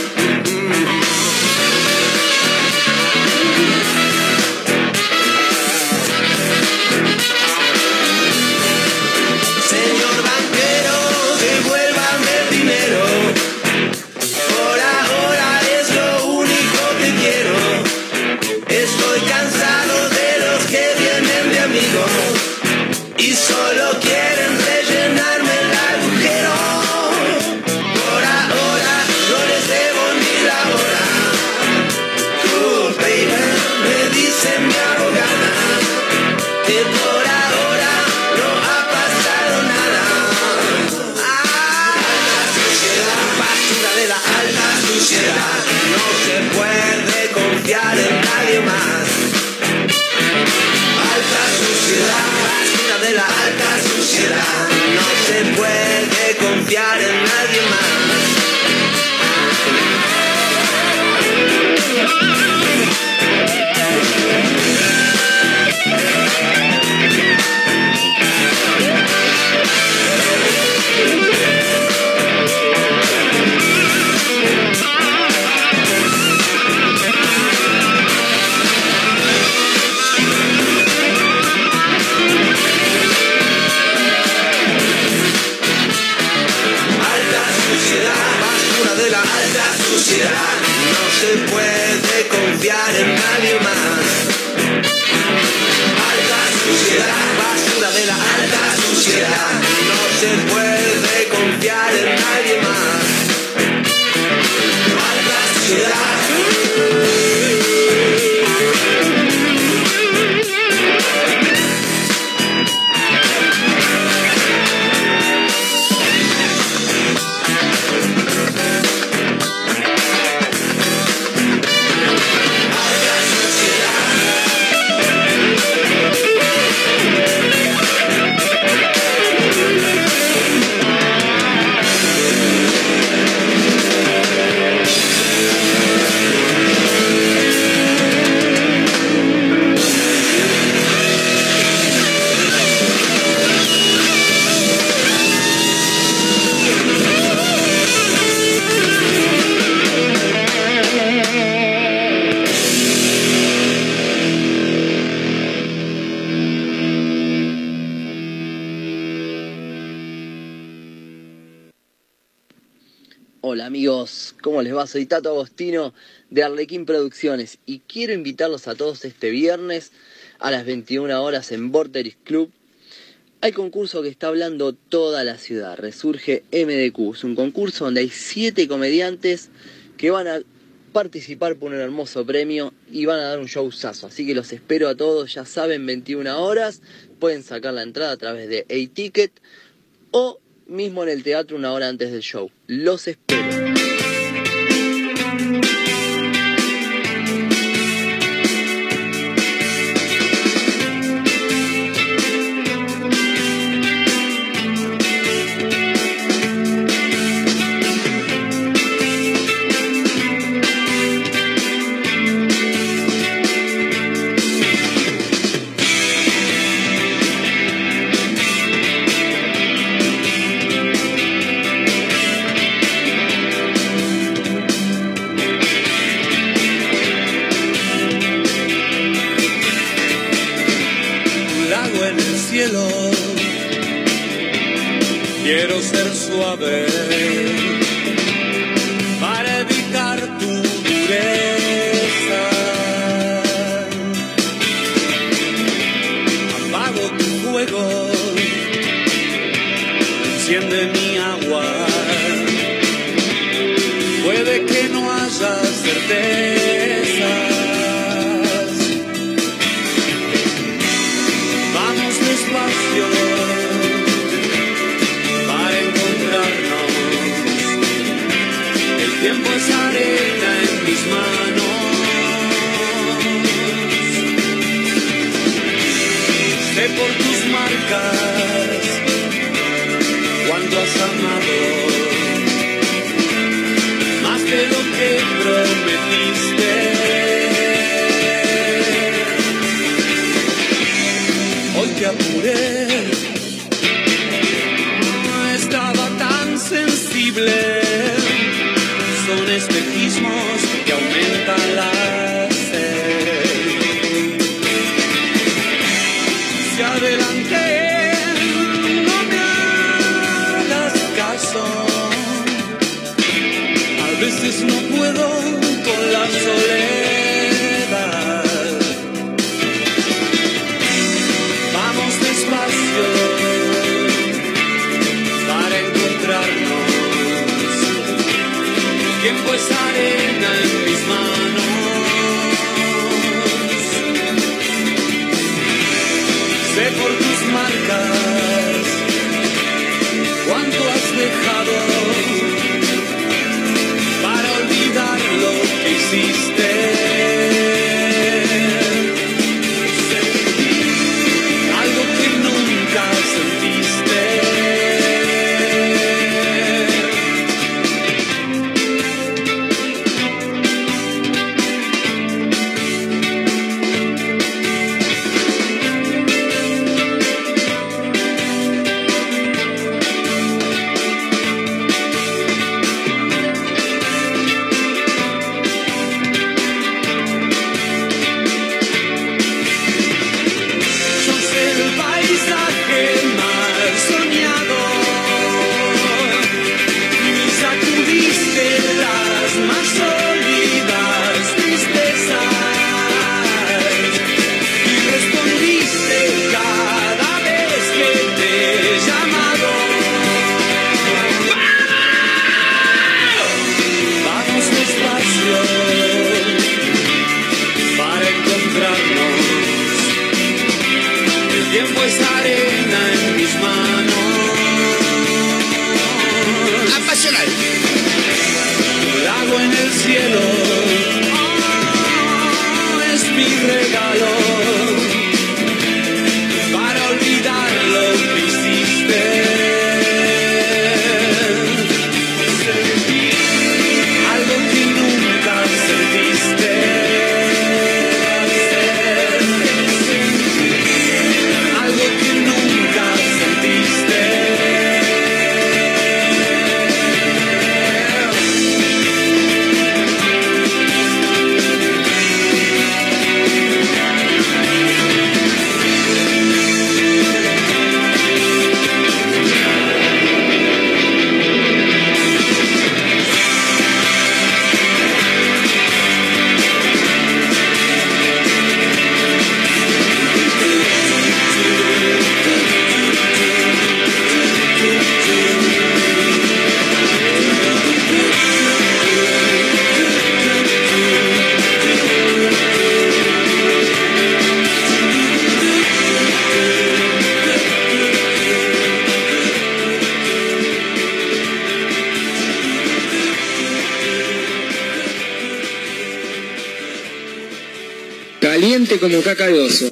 ¿Cómo les va? Soy Tato Agostino de Arlequín Producciones y quiero invitarlos a todos este viernes a las 21 horas en Vorterix Club. Hay concurso que está hablando toda la ciudad. Resurge MDQ. Es un concurso donde hay siete comediantes que van a participar por un hermoso premio y van a dar un showzazo. Así que los espero a todos, ya saben, 21 horas. Pueden sacar la entrada a través de A-Ticket o mismo en el teatro una hora antes del show. Los espero.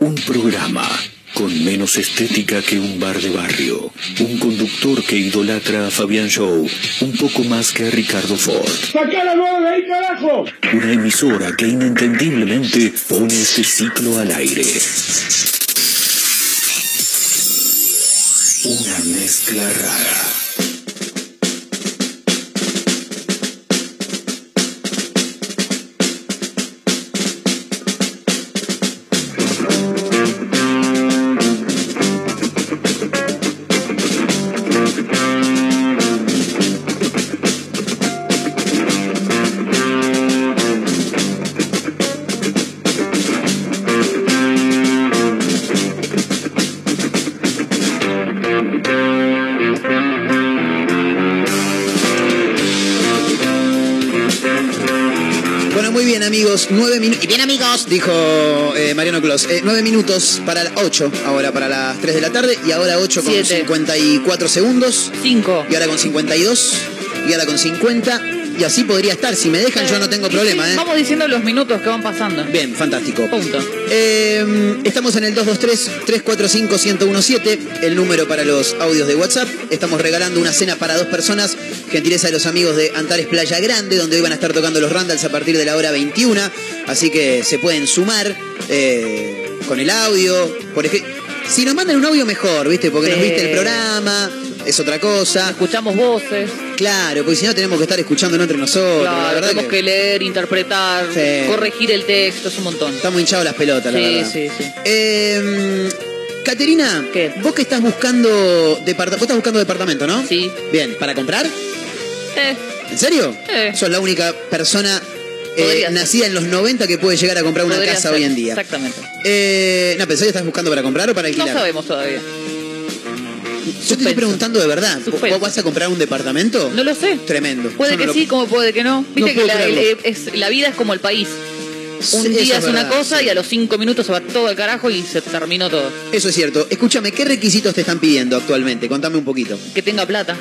Un programa con menos estética que un bar de barrio. Un conductor que idolatra a Fabián Show un poco más que a Ricardo Ford. ¡Sacá la mano de ahí, carajo! Una emisora que inentendiblemente pone este ciclo al aire. Una mezcla rara. Dijo eh, Mariano Clos. Eh, nueve minutos para las 8, ahora para las 3 de la tarde, y ahora 8 con Siete. 54 segundos, 5. y ahora con 52, y ahora con 50, y así podría estar. Si me dejan, yo no tengo problema, ¿eh? Vamos diciendo los minutos que van pasando. Bien, fantástico. Punto. Eh, estamos en el 223-345-1017, el número para los audios de WhatsApp. Estamos regalando una cena para dos personas, gentileza de los amigos de Antares Playa Grande, donde hoy van a estar tocando los Randalls a partir de la hora 21. Así que se pueden sumar eh, con el audio. Por ejemplo, si nos mandan un audio mejor, ¿viste? Porque nos Sí. viste el programa, es otra cosa. Escuchamos voces. Claro, porque si no tenemos que estar escuchándonos entre nosotros. la Claro, verdad tenemos que que leer, interpretar, Sí. corregir el texto, es un montón. estamos hinchados las pelotas, la Sí, verdad. sí, sí. Eh, Caterina, ¿Qué? vos que estás buscando departa- vos estás buscando departamento, ¿no? Sí. Bien, ¿para comprar? Eh, ¿En serio? Eh. Sos la única persona eh, nacida en los 90 que puede llegar a comprar una podría casa ser, hoy en día. Exactamente. Eh, no, pensé estás buscando para comprar o para No alquilar. sabemos todavía. Yo te estoy preguntando de verdad. ¿Vos- Suspenso. ¿Vos vas a comprar un departamento? No lo sé. Tremendo. Puede Yo no que lo- sí, como puede que no. Viste que la, creerlo. el- es- la vida es como el país. Un Sí, día es, una cosa sí. y a los cinco minutos se va todo al carajo y se terminó todo. Eso es cierto. Escúchame, ¿qué requisitos te están pidiendo actualmente? Contame un poquito. Que tenga plata.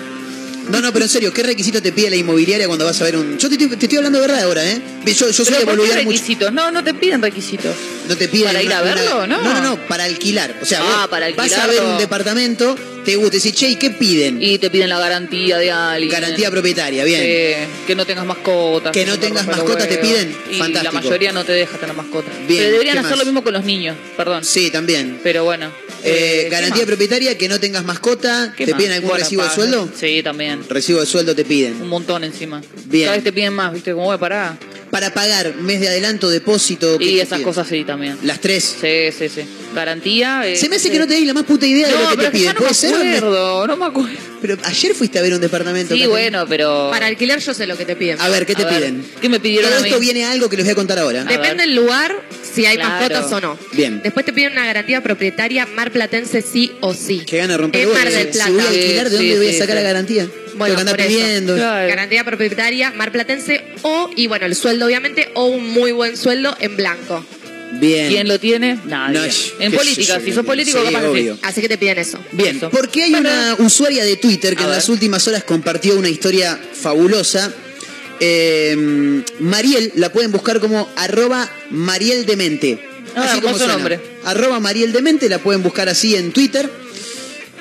No, no, pero en serio, ¿qué requisitos te pide la inmobiliaria cuando vas a ver un...? Yo te, estoy- te estoy hablando de verdad ahora, ¿eh? Yo, yo soy de ¿por qué boludear mucho. requisitos? No, no te piden requisitos. No te piden ¿Para ir a verlo? una- No. no, no, no, para alquilar. O sea, Ah, para vas a ver un departamento, te gusta, decís, che, ¿y qué piden? Y te piden la garantía de alguien. Garantía propietaria, bien. Sí, que no tengas mascotas. Que no tengas mascotas, ¿te piden? Y Fantástico. la mayoría no te deja tener mascotas. Bien, Pero deberían ¿qué hacer más? lo mismo con los niños, perdón. Sí, también. Pero bueno. Eh, ¿qué garantía propietaria, que no tengas mascota. ¿Qué ¿Te más? piden algún Bueno, recibo de pa- sueldo? Sí, también. Recibo de sueldo te piden. Un montón encima. Bien. Cada vez te piden más, ¿viste? ¿Cómo voy a parar? Para pagar, mes de adelanto, depósito. ¿qué Y esas cosas sí también. Las tres. Sí, sí, sí. Garantía. eh, Se me hace sí. que no te la más puta idea de No, lo que pero te piden. no ¿Puede me ser? o no? acuerdo, no me acuerdo. Pero ayer fuiste a ver un departamento. Sí, bueno, pero. Para alquilar yo sé lo que te piden. A ver, ¿qué te A ver, piden? ¿Qué me pidieron Todo a mí? esto viene a algo que les voy a contar ahora. A Depende del lugar, si hay Claro. mascotas o no. Bien. Después te piden una garantía propietaria marplatense sí o sí. Que gana romper En. Mar del Si voy a Plata. alquilar, ¿de Sí, dónde voy a sí, sacar sí. la garantía? Bueno, Tengo que eso. pidiendo. Claro. Garantía propietaria marplatense o, y bueno, el sueldo obviamente, o un muy buen sueldo en blanco. Bien. ¿Quién lo tiene? Nadie. No, en política, yo, si sos político, sí, capaz que obvio. sí. Así que te piden eso. Bien, Eso. porque hay Bueno. una usuaria de Twitter que A en ver. las últimas horas compartió una historia fabulosa. Eh, Mariel, la pueden buscar como arroba Mariel Demente. Ah, así como suena. nombre. Arroba Mariel Demente, la pueden buscar así en Twitter.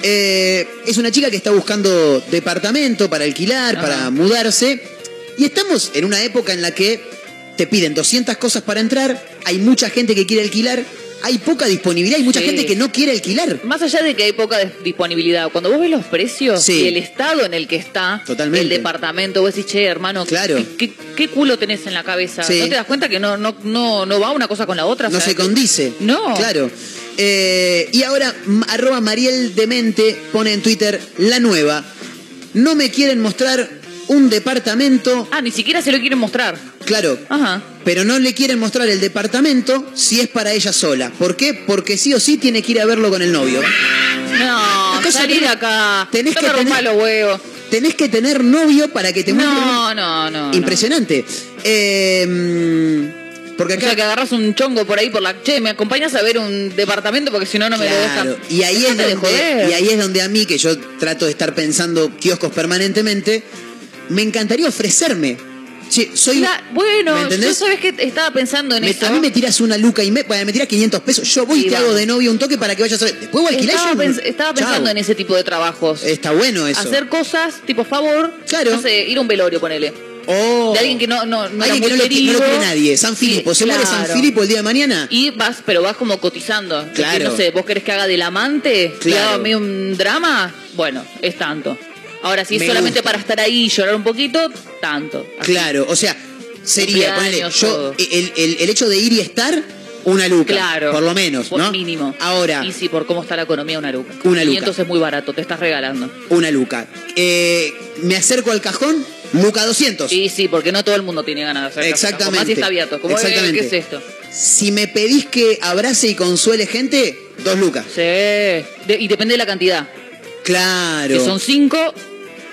Eh, es una chica que está buscando departamento para alquilar, Ajá. para mudarse. Y estamos en una época en la que te piden 200 cosas para entrar, hay mucha gente que quiere alquilar, hay poca disponibilidad, hay mucha Sí. gente que no quiere alquilar. Más allá de que hay poca dis- disponibilidad, cuando vos ves los precios Sí. y el estado en el que está Totalmente. el departamento, vos decís, che, hermano, Claro. ¿qué, qué, qué culo tenés en la cabeza? Sí. ¿No te das cuenta que no, no, no, no va una cosa con la otra? No O sea, se condice. No. Claro. Eh, y ahora, arroba Mariel Demente pone en Twitter la nueva. No me quieren mostrar un departamento. Ah, ni siquiera se lo quieren mostrar. Claro. Ajá. Pero no le quieren mostrar el departamento si es para ella sola. ¿Por qué? Porque sí o sí tiene que ir a verlo con el novio. No, ¿Acaso salí de tenés- acá. tenés que tener- los huevos. Tenés que tener novio para que te muestre. No, no, no. no. Impresionante. Eh, porque O acá. sea, que agarras un chongo por ahí por la... Che, ¿me acompañas a ver un departamento? Porque si no, no me lo Claro, dejan. y ahí, es donde, joder. y ahí es donde a mí, que yo trato de estar pensando kioscos permanentemente, me encantaría ofrecerme Che, soy. La- bueno, ¿Me yo sabes que estaba pensando en Me- eso. a mí me tiras una luca y me, bueno, me tiras 500 pesos. Yo voy y te hago de novio un toque para que vayas a ver. Después voy a estaba, yo. pens- estaba pensando en ese tipo de trabajos. Está bueno eso. Hacer cosas tipo favor. Claro. No sé, ir a un velorio, ponele. Oh. De alguien que no, no, no Alguien que no lo, que no lo querido. quiere nadie. San Sí, Filipo. ¿Se muere San. Filipo el día de mañana? Y vas, pero vas como cotizando. Que, Claro. no sé, vos querés que haga del amante, que Claro. haga medio un drama, bueno, es tanto. Ahora, si es Me solamente gusta. para estar ahí y llorar un poquito, tanto. Así. Claro, o sea, sería, ponele, yo, todo. el, el- el hecho de ir y estar, una luca. Claro. Por lo menos, ¿no? Mínimo. Ahora, Y sí, por cómo está la economía, una luca. Una luca. 500 es muy barato, te estás regalando. una luca. Eh, me acerco al cajón, luca 200. Sí, sí, porque no todo el mundo tiene ganas de hacer Exactamente. Más si está abierto. Como, eh, Exactamente. ¿qué es esto? Si me pedís que abrace y consuele gente, dos lucas. Sí. De- y depende de la cantidad. Claro. Si son cinco,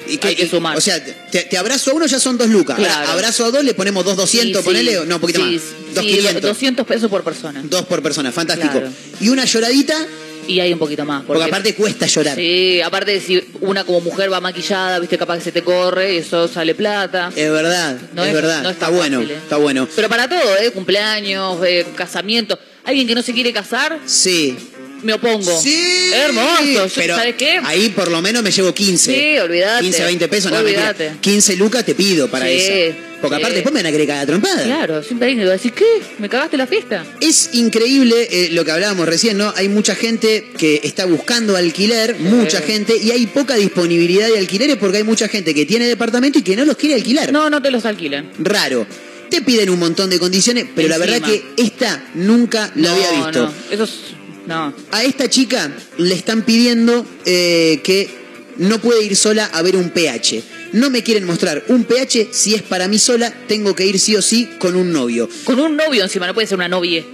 Y hay que sumar. O sea, te, te abrazo a uno ya son dos lucas. Claro. abrazo a dos le ponemos dos 200, sí, ponele, sí. no, un poquito Sí, más. Dos sí, 500. 200 pesos por persona. Dos por persona, fantástico. Claro. Y una lloradita, Y hay un poquito más. porque, aparte cuesta llorar. Sí, aparte si una como mujer va maquillada, viste, capaz que se te corre eso sale plata. Es verdad, No es, es- verdad. no está bueno, fácil, ¿eh? está bueno. Pero para todo, ¿eh? Cumpleaños, eh, casamiento. Alguien que no se quiere casar, Sí. Me opongo. Sí. Hermoso. Pero ¿Sabes qué? Ahí por lo menos me llevo 15. Sí, olvídate. 15, 20 pesos, no, mentira. Olvídate. 15 lucas te pido para Sí, eso. Porque aparte después me van a querer cagar a trompada. Claro, siempre alguien va a decir, ¿qué? ¿Me cagaste la fiesta? Es increíble eh, lo que hablábamos recién, ¿no? Hay mucha gente que está buscando alquiler, mucha gente, y hay poca disponibilidad de alquileres porque hay mucha gente que tiene departamento y que no los quiere alquilar. No, no te los alquilan. Raro. Te piden un montón de condiciones, pero la verdad que esta nunca la no, había visto. No, eso es... No. A esta chica le están pidiendo eh, que no puede ir sola a ver un PH. No me quieren mostrar un PH, si es para mí sola, tengo que ir sí o sí con un novio. Con un novio encima, no puede ser una novia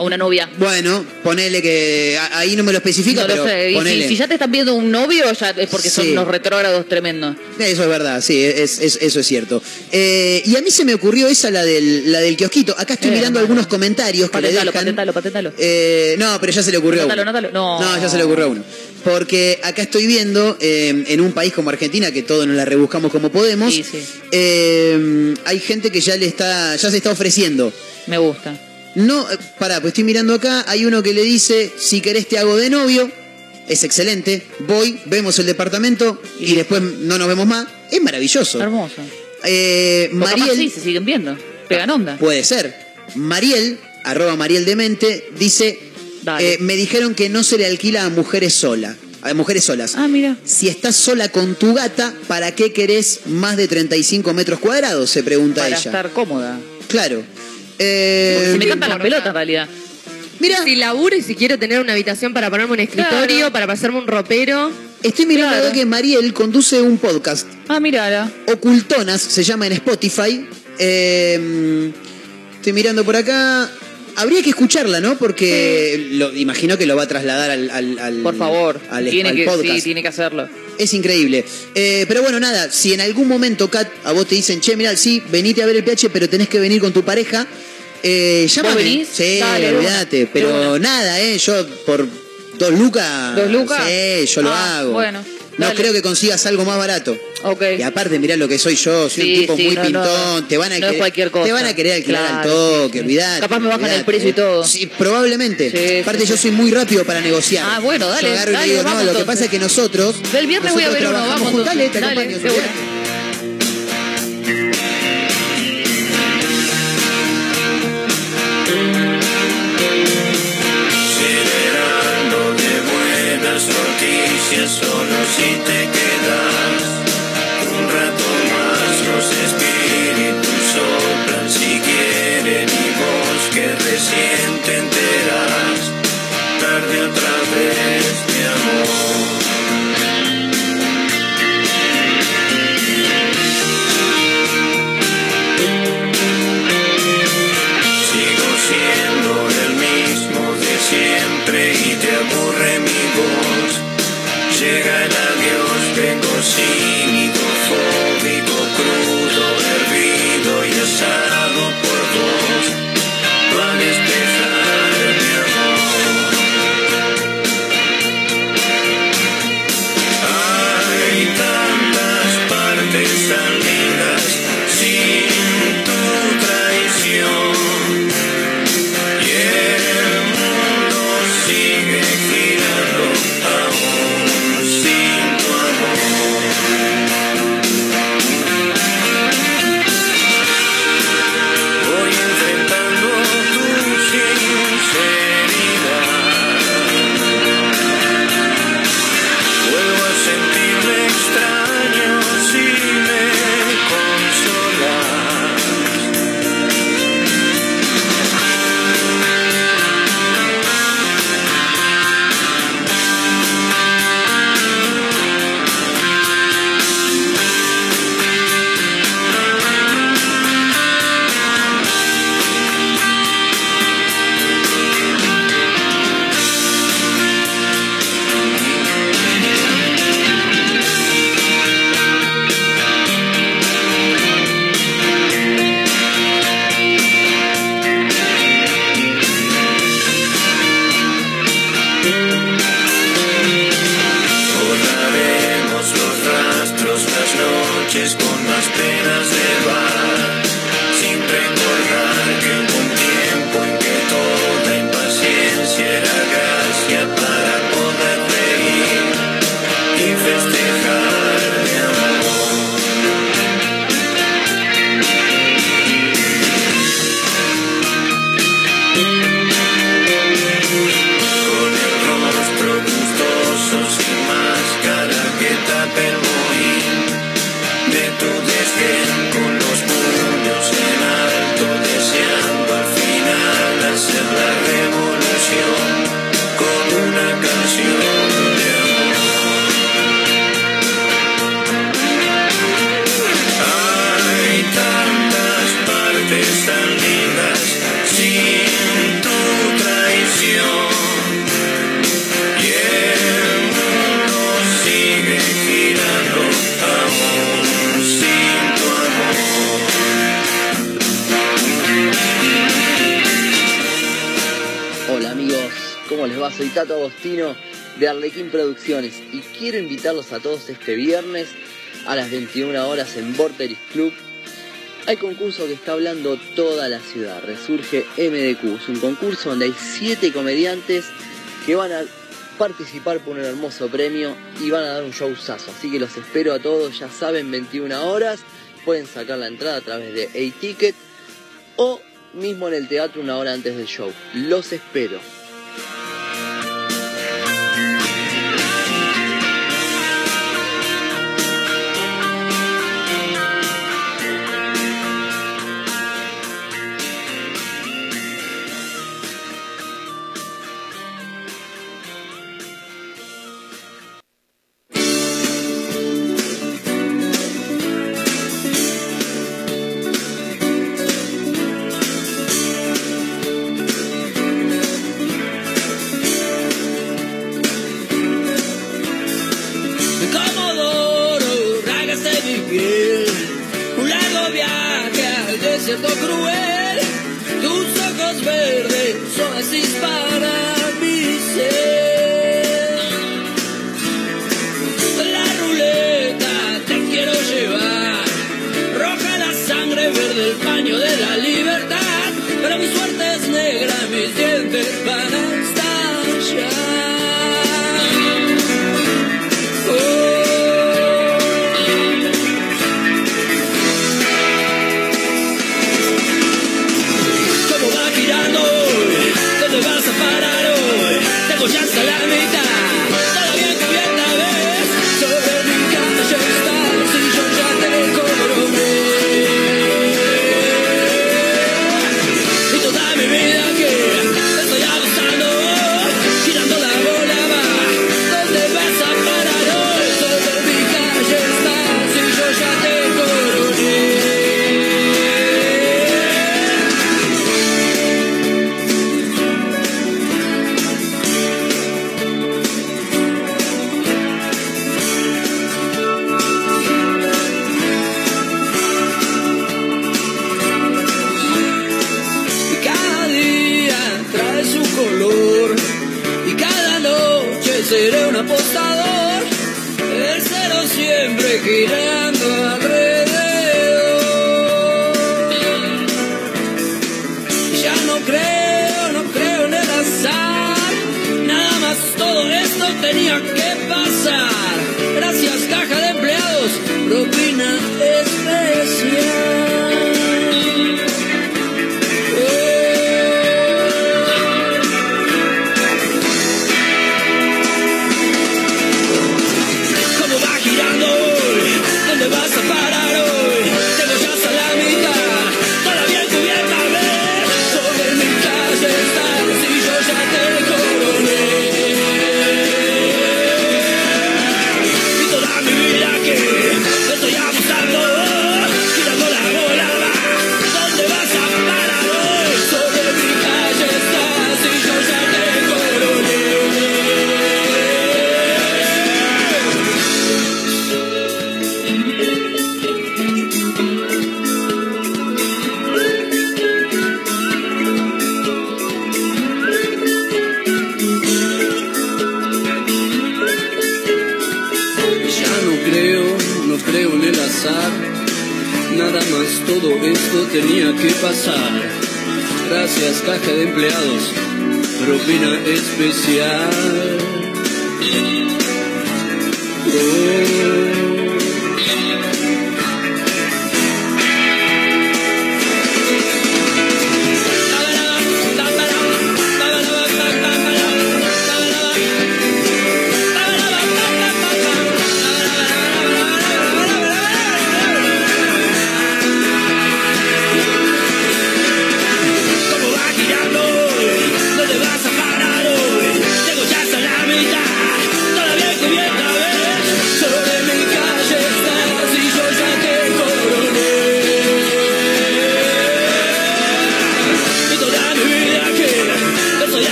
o una novia. Bueno, ponele que ahí no me lo especifica, No pero lo sé. Y ponele. si, si ya te están viendo un novio, ya es porque son unos retrógrados tremendos. Eso es verdad, sí, es, es- eso es cierto. Eh, y a mí se me ocurrió esa, la del, la del kiosquito. Acá estoy Eh, mirando algunos comentarios que le Patentalo, dejan. patentalo, patentalo. Eh, no, pero ya se le ocurrió a uno. Anótalo. No. ya se le ocurrió a uno. Porque acá estoy viendo, eh, en un país como Argentina, que todos nos la rebuscamos como podemos, Sí, sí. eh, hay gente que ya le está, ya se está ofreciendo. Me gusta. No, eh, pará, pues estoy mirando acá, hay uno que le dice, si querés te hago de novio, es excelente, voy, vemos el departamento y, después no nos vemos más. Es maravilloso. Hermoso. Eh, Mariel, sí, se siguen viendo. Pegan onda. puede ser. Mariel, arroba Mariel Demente, dice, Dale. eh, me dijeron que no se le alquila a mujeres solas, a mujeres solas. Ah, mira. Si estás sola con tu gata, ¿para qué querés más de 35 metros cuadrados? Se pregunta Para ella. estar cómoda. Claro. Eh, me cantan las pelotas en realidad. mira, Si laburo y si quiero tener una habitación para ponerme un escritorio, Claro. para pasarme un ropero. estoy mirando Claro. que Mariel conduce un podcast Ah, mírala. Ocultonas, se llama en Spotify. Eh, estoy mirando por acá. Habría que escucharla, ¿no? Porque lo, imagino que lo va a trasladar al, al- al- Por favor. al, tiene al que, podcast. sí, tiene que hacerlo. Es increíble. Eh, pero bueno, nada, si en algún momento, Kat, a vos te dicen, che, mirá, sí, venite a ver el PH, pero tenés que venir con tu pareja, eh, llámame. venís? Sí, Dale, olvídate. Pero nada, eh, yo por dos lucas. ¿Dos lucas? Sí, yo lo Ah, hago. bueno, no dale. creo que consigas algo más barato. Ok. Y aparte, mirá lo que soy yo, soy Sí, un tipo sí, muy no, no, pintón, te van a no es cualquier cosa. te van a querer alquilar al Claro, toque, sí, olvidate. Capaz me bajan el precio y todo. Sí, probablemente. Sí, aparte yo soy muy rápido para negociar. Ah, bueno, dale, Yo agarro y le dale, digo, no, vamos lo que pasa es que nosotros Del viernes voy a ver uno, vamos. juntos. Dale, te acompaño, si te quedas De Arlequín Producciones y quiero invitarlos a todos este viernes a las 21 horas en Vortex Club. Hay concurso que está hablando toda la ciudad, resurge MDQ, es un concurso donde hay 7 comediantes que van a participar por un hermoso premio y van a dar un showzazo, así que los espero a todos, ya saben, 21 horas, pueden sacar la entrada a través de A-Ticket o mismo en el teatro una hora antes del show. Los espero.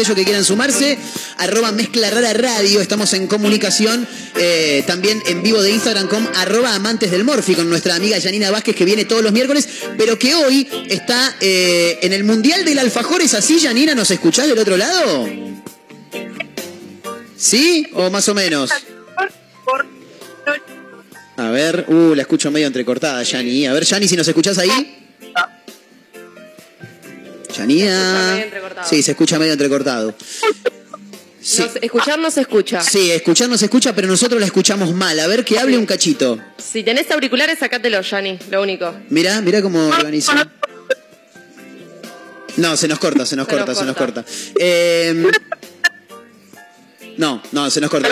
Aquellos que quieran sumarse, arroba mezcla rara radio, estamos en comunicación, eh, también en vivo de Instagram con arroba amantes del morfi, con nuestra amiga Janina Vázquez que viene todos los miércoles, pero que hoy está eh, en el Mundial del Alfajor, ¿es así, Janina? ¿Nos escuchás del otro lado? ¿Sí? ¿O más o menos? A ver, uh, la escucho medio entrecortada, Yani. A ver, Yani, si nos escuchás ahí. Yanina. medio entrecortado. Sí, se escucha medio entrecortado. Sí. No se- escuchar no se escucha. Sí, escuchar no se escucha, pero nosotros la escuchamos mal. A ver, que hable un cachito. Si tenés auriculares, sacátelos, Yani, lo único. Mirá, mirá cómo organiza. No, se nos corta, se nos Se corta, nos se nos corta. corta. Eh, no, no, se nos corta.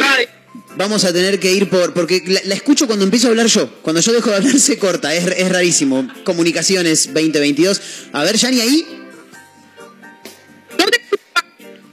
Vamos a tener que ir por. Porque la, la escucho cuando empiezo a hablar yo. Cuando yo dejo de hablar se corta. Es, es rarísimo. Comunicaciones 2022. A ver, Yani, ahí.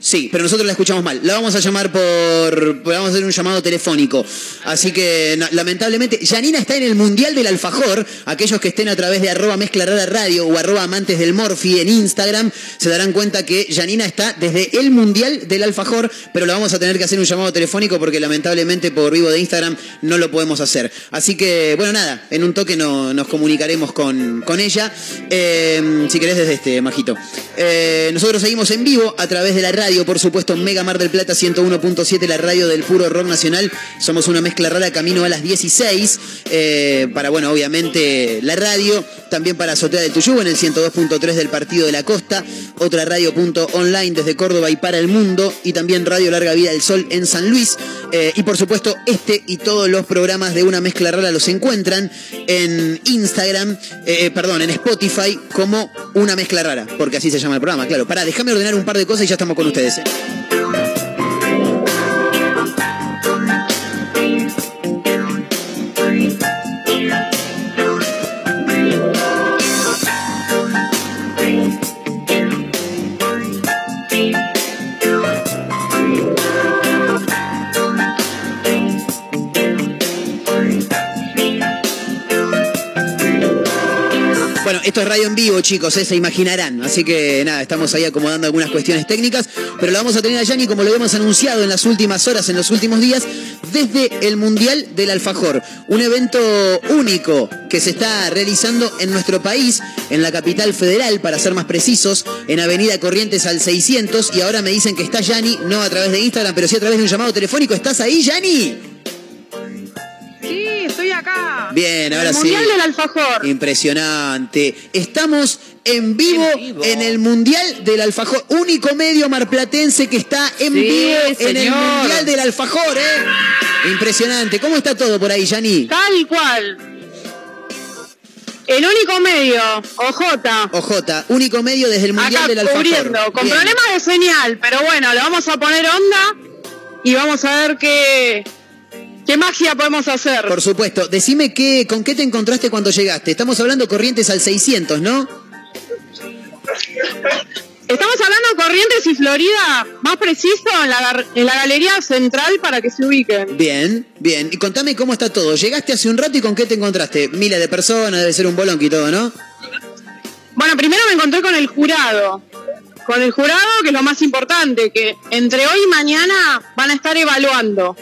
Sí, pero nosotros la escuchamos mal. La vamos a llamar por. por- Vamos a hacer un llamado telefónico. Así que, lamentablemente, Janina está en el Mundial del Alfajor. Aquellos que estén a través de arroba mezcla rara radio o arroba amantes del Morphy en Instagram se darán cuenta que Janina está desde el Mundial del Alfajor, pero lo vamos a tener que hacer un llamado telefónico porque lamentablemente por vivo de Instagram no lo podemos hacer. Así que, bueno, nada, en un toque no- nos comunicaremos con, con ella. Eh, si querés desde este, Majito. Eh, nosotros seguimos en vivo a través de la radio, por supuesto, Mega Mar del Plata 101.7, la radio del puro rock nacional. Somos una mezcla rara camino a las 16. eh, para, bueno, obviamente la radio. También para Azotea del Tuyú en el 102.3 del Partido de la Costa. Otra radio punto online desde Córdoba y para el mundo. Y también Radio Larga Vida del Sol en San Luis. Eh, y por supuesto, este y todos los programas de una mezcla rara los encuentran en Instagram, eh, perdón, en Spotify como una mezcla rara, porque así se llama el programa, claro. Pará, déjame ordenar un par de cosas y ya estamos con ustedes. ¿Eh? Esto es radio en vivo, chicos, eh, se imaginarán. Así que nada, estamos ahí acomodando algunas cuestiones técnicas, pero lo vamos a tener a Yanni como lo hemos anunciado en las últimas horas, en los últimos días, desde el Mundial del Alfajor. Un evento único que se está realizando en nuestro país, en la capital federal, para ser más precisos, en Avenida Corrientes al 600. Y ahora me dicen que está Yanni, no a través de Instagram, pero sí a través de un llamado telefónico. ¿Estás ahí, Yanni? Acá. Bien, ahora el sí. Mundial del Alfajor. Impresionante. Estamos en vivo, En vivo. en el Mundial del Alfajor. Único medio marplatense que está en Sí, vivo en el. Mundial del Alfajor, ¿eh? Impresionante. ¿Cómo está todo por ahí, Yani? Tal cual. El único medio, OJ. OJ, único medio desde el Mundial Acá del Alfajor. cubriendo, con Bien. problemas de señal, pero bueno, le vamos a poner onda y vamos a ver qué, qué magia podemos hacer. Por supuesto. Decime qué, con qué te encontraste cuando llegaste. Estamos hablando Corrientes al 600, ¿no? Estamos hablando de Corrientes y Florida, más preciso en la, en la galería central para que se ubiquen. Bien, bien. Y contame cómo está todo. Llegaste hace un rato y con qué te encontraste. Miles de personas, debe ser un bolonqui y todo, ¿no? Bueno, primero me encontré con el jurado. Con el jurado, que es lo más importante, que entre hoy y mañana van a estar evaluando.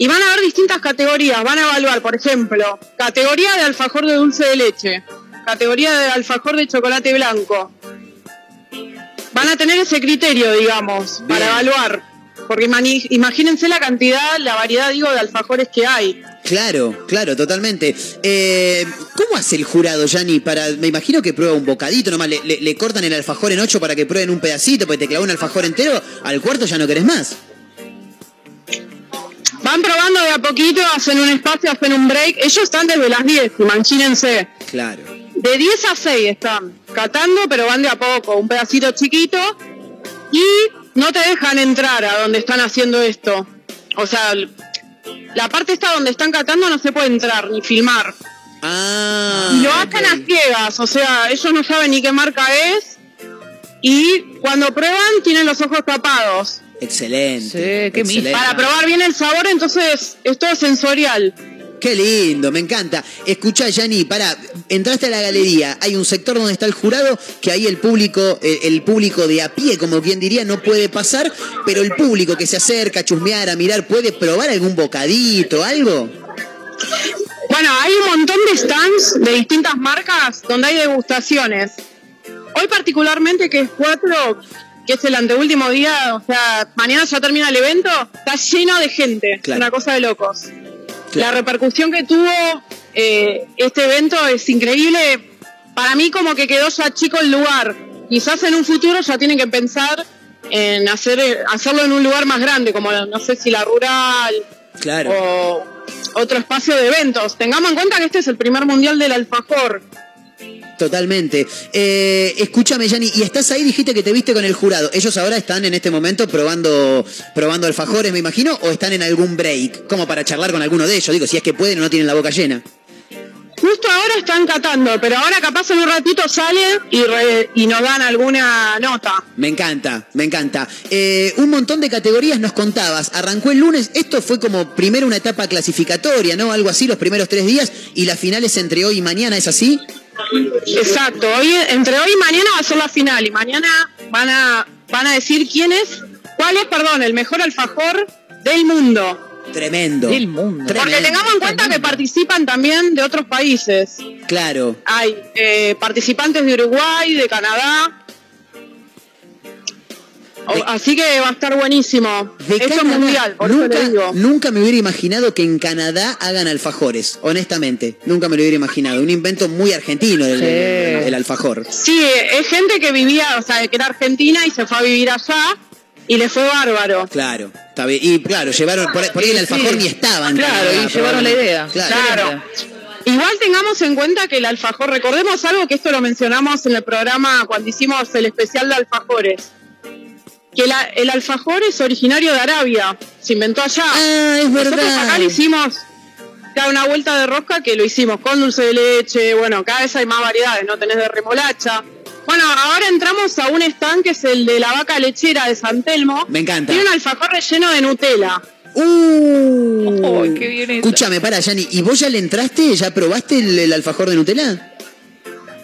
Y van a haber distintas categorías. Van a evaluar, por ejemplo, categoría de alfajor de dulce de leche, categoría de alfajor de chocolate blanco. Van a tener ese criterio, digamos, para evaluar. porque imagínense la cantidad, la variedad, digo, de alfajores que hay. Claro, claro, totalmente. Eh, ¿Cómo hace el jurado, Yanni? Para, me imagino que prueba un bocadito, nomás le, le- le cortan el alfajor en ocho para que prueben un pedacito, porque te clavó un alfajor entero, al cuarto ya no querés más. Van probando de a poquito, hacen un espacio, hacen un break. Ellos están desde las 10, imagínense. Claro. De 10 a 6 están catando, pero van de a poco, un pedacito chiquito. Y no te dejan entrar a donde están haciendo esto. O sea, la parte esta donde están catando no se puede entrar ni filmar. Ah. Y lo hacen a ciegas, o sea, ellos no saben ni qué marca es. Y cuando prueban tienen los ojos tapados. Excelente. Sí, qué excelente. Para probar bien el sabor, entonces es todo sensorial. Qué lindo, me encanta. Escuchá, Yanni, para, entraste a la galería, hay un sector donde está el jurado, que ahí el público, el, el público de a pie, como quien diría, no puede pasar, pero el público que se acerca a chusmear, a mirar, puede probar algún bocadito, algo. Bueno, hay un montón de stands de distintas marcas donde hay degustaciones. Hoy particularmente, que es 4, que es el anteúltimo día, o sea, mañana ya termina el evento, está lleno de gente, Claro. una cosa de locos. La repercusión que tuvo eh, este evento es increíble. Para mí como que quedó ya chico el lugar. Quizás en un futuro ya tienen que pensar en hacer eh, hacerlo en un lugar más grande, como no sé si la rural, Claro. o otro espacio de eventos. Tengamos en cuenta que este es el primer mundial del alfajor. Totalmente. Eh, escúchame, Yanni, y estás ahí, dijiste que te viste con el jurado. ¿Ellos ahora están en este momento probando, probando alfajores, me imagino, o están en algún break? Como para charlar con alguno de ellos, digo, si es que pueden o no tienen la boca llena. Justo ahora están catando, pero ahora capaz en un ratito salen y, re- y nos dan alguna nota. Me encanta, me encanta. Eh, un montón de categorías nos contabas. Arrancó el lunes, esto fue como primero una etapa clasificatoria, ¿no? Algo así, los primeros tres días, y las finales entre hoy y mañana, ¿es así? Exacto, hoy, entre hoy y mañana va a ser la final y mañana van a, van a decir quién es, cuál es, perdón, el mejor alfajor del mundo. Tremendo. Del mundo. Porque Tremendo. tengamos en cuenta que participan también de otros países. Claro. Hay eh, participantes de Uruguay, de Canadá. O- De- así que va a estar buenísimo. De Esto es mundial, por eso nunca, le digo. nunca me hubiera imaginado que en Canadá hagan alfajores, honestamente. Nunca me lo hubiera imaginado. Un invento muy argentino el, Sí. el- el alfajor. Sí, es gente que vivía, o sea, que era argentina y se fue a vivir allá y le fue bárbaro. Claro, está bien. Y claro, llevaron, por, por ahí el alfajor sí. ni estaba en Claro, Canadá, y llevaron la idea. Claro. Claro. Igual tengamos en cuenta que el alfajor, recordemos algo que esto lo mencionamos en el programa cuando hicimos el especial de alfajores, que la- el alfajor es originario de Arabia, se inventó allá. Ah, es Nosotros verdad. acá lo hicimos, cada una vuelta de rosca que lo hicimos con dulce de leche, bueno, cada vez hay más variedades, no tenés de remolacha. Bueno, ahora entramos a un stand que es el de la vaca lechera de San Telmo. Me encanta. Tiene un alfajor relleno de Nutella. Uh. Ay, qué bien. Escúchame, para, Yani, ¿y vos ya le entraste? ¿Ya probaste el, el alfajor de Nutella?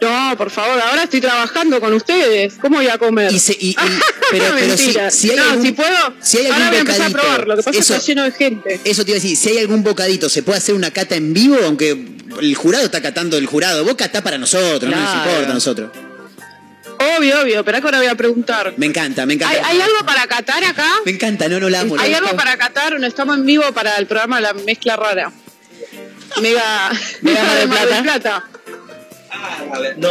No, por favor, ahora estoy trabajando con ustedes. ¿Cómo voy a comer? Y se- y- y- pero- pero si- hay no, algún- si puedo, si hay ahora algún voy a probar. Lo que pasa es eso- que está lleno de gente. Eso te iba a decir, si hay algún bocadito, ¿se puede hacer una cata en vivo? Aunque el jurado está catando el jurado. Vos catá para nosotros, no nos importa a nosotros. Obvio, obvio, pero acá ahora voy a preguntar. Me encanta, me ¿Hay, encanta. hay algo para catar acá? Me encanta, no, no la amo. ¿Hay algo para catar? No estamos en vivo para el programa La Mezcla Rara. Mega, Mega Mar del Mar Plata. No,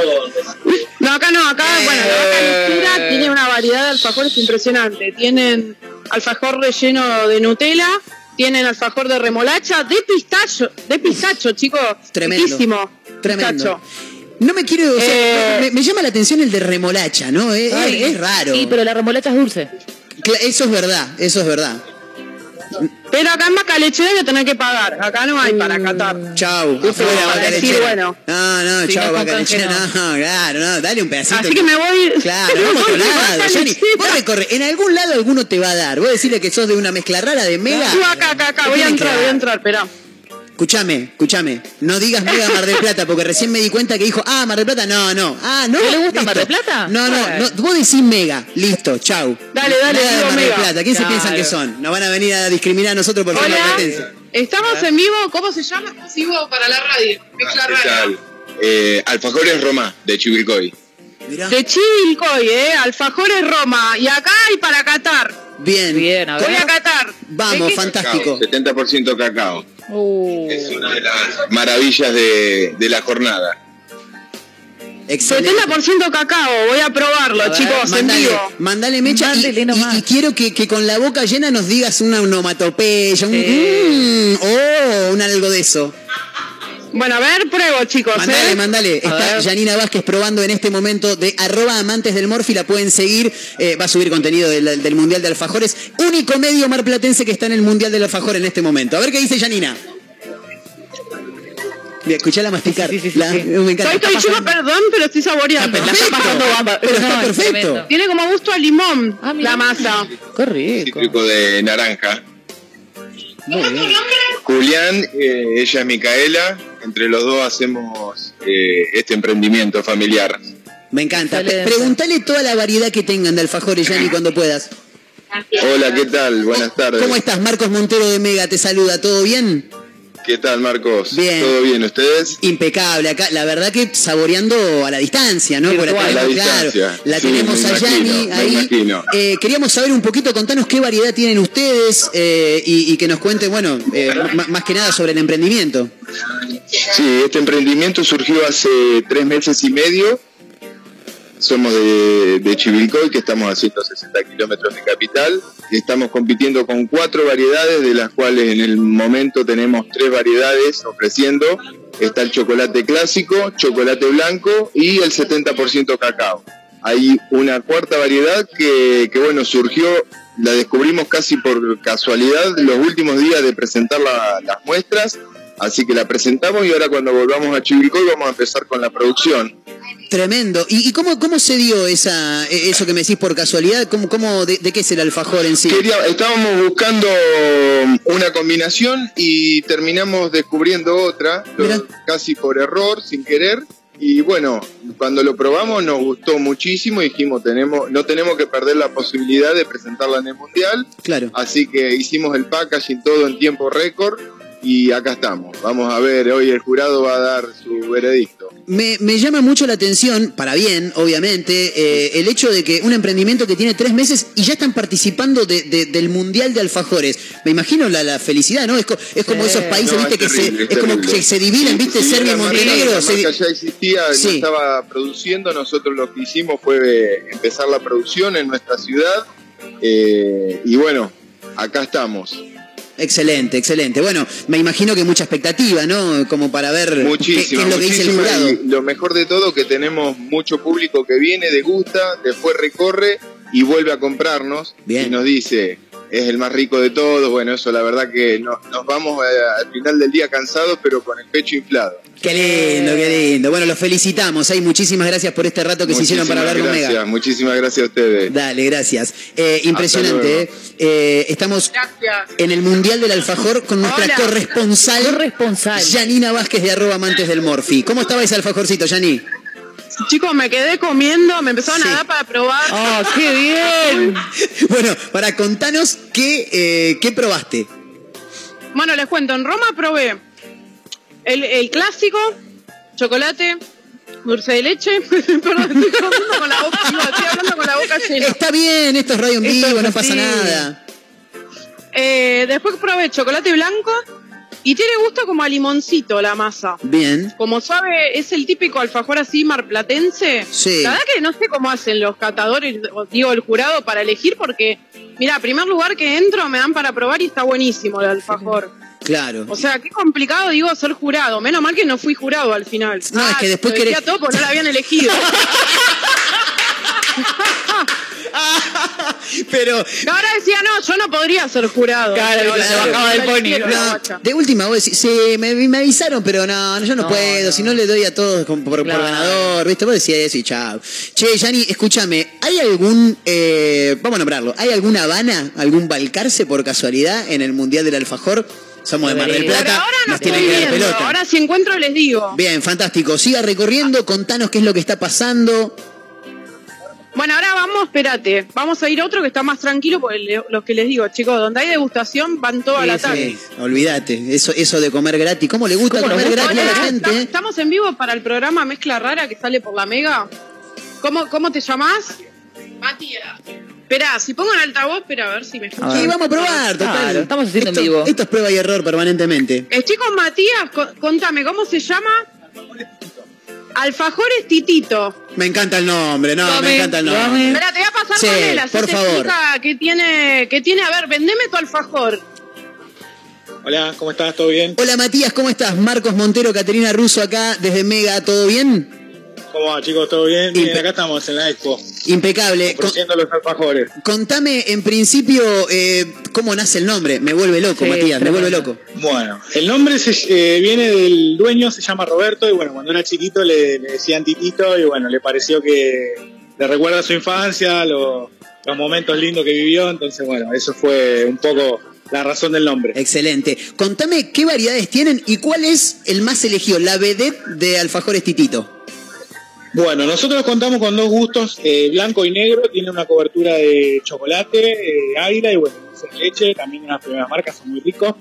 No, acá no, acá, bueno, Eh. lechera tiene una variedad de alfajores impresionante. Tienen alfajor relleno de Nutella, tienen alfajor de remolacha, de pistacho, de pistacho, chicos. Tremendo. Riquísimo. Tremendo. Pistacho. No me quiero. o sea, Eh. me, me llama la atención el de remolacha, ¿no? Es, Ay, es- raro. Sí, pero la remolacha es dulce. Eso es verdad, eso es verdad. Pero acá en vaca lechera hay que tener que pagar. Acá no hay para catar. Chau, Justo afuera, bueno. No, no, chau, no, vaca con lechera. canje No, claro, no, dale un pedacito. Así que me voy. Claro, vamos a otro lado. Yani, vos recorre, en algún lado alguno te va a dar. Vos decirle que sos de una mezcla rara de mega. Sí, acá, acá, Voy a entrar, voy a entrar, esperá. Escuchame, escuchame. No digas Mega Mar del Plata, porque recién me di cuenta que dijo, ah, Mar del Plata, no, no. Ah, no. ¿No le gusta listo. Mar del Plata? No, no, no, vos decís Mega, listo, chau. Dale, dale, Nada de digo Mar del Mega. Plata, ¿quién se piensan que son? Nos van a venir a discriminar a nosotros por ser Hola, competencia. estamos en vivo. ¿Cómo se llama? Estamos en vivo para la radio. Mezcla ¿Qué tal? Eh, Alfajores Roma, de Chivilcoy. Mirá. De Chivilcoy, ¿eh? Alfajores Roma. Y acá hay para catar. Bien. Bien, a ver. Voy a catar. Vamos, fantástico. Cacao, 70% cacao. Uh. Es una de las maravillas de, de la jornada. Excelente. 70% cacao, voy a probarlo, A ver, chicos, en Mandale, vivo. mandale mecha y, quiero que, que con la boca llena nos digas una onomatopeya, un Sí. mm, oh, un algo de eso. Bueno, a ver, pruebo, chicos, Mandale, ¿eh? mandale. A Está ver. Janina Vázquez probando en este momento de arroba amantes del Morfi, la pueden seguir. Eh, va a subir contenido del, del Mundial de Alfajores. Único medio marplatense que está en el Mundial del Alfajor en este momento. A ver qué dice Janina. Escuchala masticar. Sí, sí, sí, sí, La- sí. Me encanta. Estoy, estoy lleno, perdón, pero estoy saboreando. La está pasando bamba. Pero está perfecto. Tiene como gusto a limón Ah, la masa. Qué rico. Cítrico de naranja. Muy bien. Julián, eh, ella es Micaela. Entre los dos hacemos eh, este emprendimiento familiar. Me encanta. Pre- Excelente. Preguntale toda la variedad que tengan de alfajores, Jani, cuando puedas. Hola, ¿qué tal? Buenas tardes. ¿Cómo estás? Marcos Montero de Mega te saluda. ¿Todo bien? ¿Qué tal, Marcos? Bien. ¿Todo bien? ¿Ustedes? Impecable. Acá, la verdad que saboreando a la distancia, ¿no? Virtual. la A la claro, distancia. la Sí, tenemos me a me ahí. imagino. Eh, queríamos saber un poquito, contanos qué variedad tienen ustedes eh, y, y que nos cuenten, bueno, eh, más que nada sobre el emprendimiento. Sí, este emprendimiento surgió hace tres meses y medio. Somos de, Chivilcoy, que estamos a 160 kilómetros de capital, estamos compitiendo con cuatro variedades, de las cuales en el momento tenemos tres variedades ofreciendo. Está el chocolate clásico, chocolate blanco y el 70% cacao. Hay una cuarta variedad que, bueno, surgió, la descubrimos casi por casualidad los últimos días de presentar la- las muestras, así que la presentamos y ahora cuando volvamos a Chivilcoy vamos a empezar con la producción. Tremendo. ¿Y, y cómo, cómo se dio esa, eh, eso que me decís por casualidad? ¿Cómo, cómo, de, de qué es el alfajor en sí? Quería- estábamos buscando una combinación y terminamos descubriendo otra, casi por error, sin querer. Y bueno, cuando lo probamos nos gustó muchísimo y dijimos, tenemos, no tenemos que perder la posibilidad de presentarla en el Mundial. Claro. Así que hicimos el packaging todo en tiempo récord y acá estamos. Vamos a ver, hoy el jurado va a dar su veredicto. Me, me llama mucho la atención, para bien, obviamente, eh, el hecho de que un emprendimiento que tiene tres meses y ya están participando de- de- del Mundial de Alfajores. Me imagino la, la felicidad, ¿no? Es, co- es como Sí. esos países, No, viste, es que terrible, se, es es como que se dividen, viste, Serbia y la marca- Montenegro. La se marca ya existía, Sí. no estaba produciendo. Nosotros lo que hicimos fue empezar la producción en nuestra ciudad. eh, y bueno, acá estamos. Excelente, excelente. Bueno, me imagino que mucha expectativa, ¿no? Como para ver qué, qué Muchísimo. es lo que dice el jurado. lo mejor de todo que tenemos mucho público que viene, degusta, después recorre y vuelve a comprarnos Bien. y nos dice es el más rico de todos. Bueno, eso la verdad que no- nos vamos eh, al final del día cansados, pero con el pecho inflado. Qué lindo, qué lindo. Bueno, los felicitamos. Hay muchísimas gracias por este rato que se hicieron para hablar con Mega. gracias, Muchísimas gracias a ustedes. Dale, gracias. Eh, impresionante. ¿eh? Eh, Estamos Gracias. en el Mundial del Alfajor con nuestra Hola. corresponsal, Corresponsal. Janina Vázquez de arroba amantes del Morfi. ¿Cómo estaba ese alfajorcito, Yani? Chicos, me quedé comiendo, me empezaron Sí. a dar para probar. ¡Oh, qué bien! Bueno, para contanos qué, eh, qué probaste. Bueno, les cuento, en Roma probé el, el clásico, chocolate, dulce de leche. Perdón, estoy comiendo con la boca, estoy hablando con la boca llena. Está bien, esto es radio en vivo, no pasa nada. Eh, después probé chocolate blanco y tiene gusto como a limoncito la masa. Bien. Como suave, es el típico alfajor así marplatense. Sí. La verdad que no sé cómo hacen los catadores, digo, el jurado para elegir, porque, mira, primer lugar que entro me dan para probar y está buenísimo el alfajor. Claro. O sea, qué complicado, digo, ser jurado. Menos mal que no fui jurado al final. Ah, No, es que después lo decía querés- todo porque no la habían elegido. Pero Ahora decía, no, yo no podría ser jurado. Claro, se bajaba del pony. No, de última, vos decís, sí, me, me avisaron, pero no, no, yo no, No, puedo, no. si no le doy a todos por, por Claro. ganador, ¿viste? Vos decís eso y chao. Che, Yani, escúchame, ¿hay algún, eh, vamos a nombrarlo, ¿hay alguna Habana, algún Balcarce por casualidad en el Mundial del Alfajor? Somos de Mar del Plata, ahora no nos tienen que dar pelota. Ahora si encuentro les digo. Bien, fantástico. Siga recorriendo, contanos qué es lo que está pasando. Bueno, ahora vamos, espérate. Vamos a ir a otro que está más tranquilo, porque le- lo que les digo, chicos, donde hay degustación van toda Sí, la tarde. Sí, olvídate, eso, eso de comer gratis. ¿Cómo le gusta ¿Cómo nos comer gusta gratis a la gente? ¿está- eh? Estamos en vivo para el programa Mezcla Rara que sale por la Mega. ¿Cómo, cómo te llamás? Matías. Esperá, si pongo en altavoz, espera a ver si me escuchan. Sí, vamos a probar, total. Claro, estamos haciendo en esto, vivo. Esto es prueba y error permanentemente. Estoy con Matías, co- contame, ¿cómo se llama? Alfajores Titito. Me encanta el nombre, no, me encanta el nombre. Espera, te voy a pasar Sí, con él, así por te favor. qué tiene, qué tiene. A ver, vendeme tu alfajor. Hola, ¿cómo estás? ¿Todo bien? Hola Matías, ¿cómo estás? Marcos Montero, Caterina Russo acá desde Mega, ¿todo bien? ¿Cómo va, chicos? ¿Todo bien? Bien, acá estamos en la expo, Impecable. Con- los alfajores. contame en principio eh, cómo nace el nombre. Me vuelve loco, Sí, Matías, me vuelve loco. Bueno, el nombre se, eh, viene del dueño, se llama Roberto, y bueno, cuando era chiquito le, le decían Titito, y bueno, le pareció que le recuerda su infancia, lo- los momentos lindos que vivió, entonces bueno, eso fue un poco la razón del nombre. Excelente. Contame qué variedades tienen y cuál es el más elegido, la vedette de Alfajores Titito. Bueno, nosotros contamos con dos gustos, eh, blanco y negro, tiene una cobertura de chocolate, eh, águila y bueno, dulce de leche, también unas primeras marcas, son muy ricos.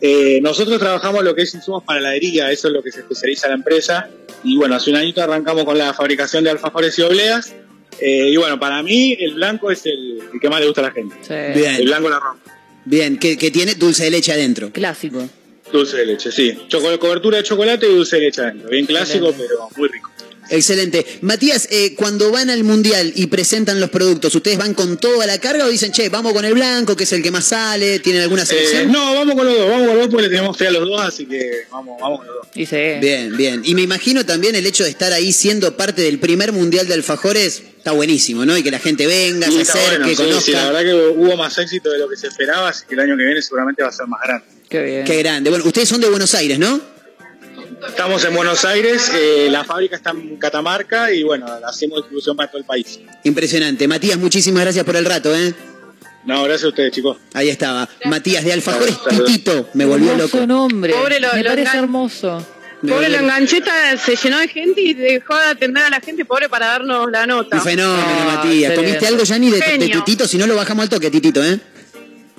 Eh, nosotros trabajamos lo que es insumos para heladería, eso es lo que se especializa la empresa. Y bueno, hace un añito arrancamos con la fabricación de alfajores y obleas. Eh, y bueno, para mí el blanco es el, el que más le gusta a la gente. Sí. El Bien, blanco la rompe. bien, que, que tiene dulce de leche adentro. Clásico. Dulce de leche, sí. Choco- cobertura de chocolate y dulce de leche adentro. Bien clásico, pero muy rico. Excelente. Matías, eh, cuando van al mundial y presentan los productos, ¿ustedes van con toda la carga o dicen, che, vamos con el blanco, que es el que más sale? ¿Tienen alguna Eh, selección? no, vamos con los dos, vamos con los dos porque le tenemos fe a los dos, así que vamos, vamos con los dos. Dice. Bien, bien. Y me imagino también el hecho de estar ahí siendo parte del primer mundial de alfajores está buenísimo, ¿no? Y que la gente venga, Sí, se acerque, bueno, sí, conozca. sí, la verdad que hubo más éxito de lo que se esperaba, así que el año que viene seguramente va a ser más grande. Qué bien. Qué grande. Bueno, ustedes son de Buenos Aires, ¿no? Estamos en Buenos Aires, eh, la fábrica está en Catamarca y bueno, hacemos distribución para todo el país. Impresionante. Matías, muchísimas gracias por el rato, ¿eh? No, gracias a ustedes, chicos. Ahí estaba. Matías de Alfajores. Titito. Me volvió hermoso loco. nombre. Pobre lo- Me lo parece hermoso. Pobre la engancheta se llenó de gente y dejó de atender a la gente, pobre, para darnos la nota. Un fenómeno, Ah, Matías. ¿Comiste algo, Yanni, de, de Genio. Titito? Si no, lo bajamos al toque, Titito, ¿eh?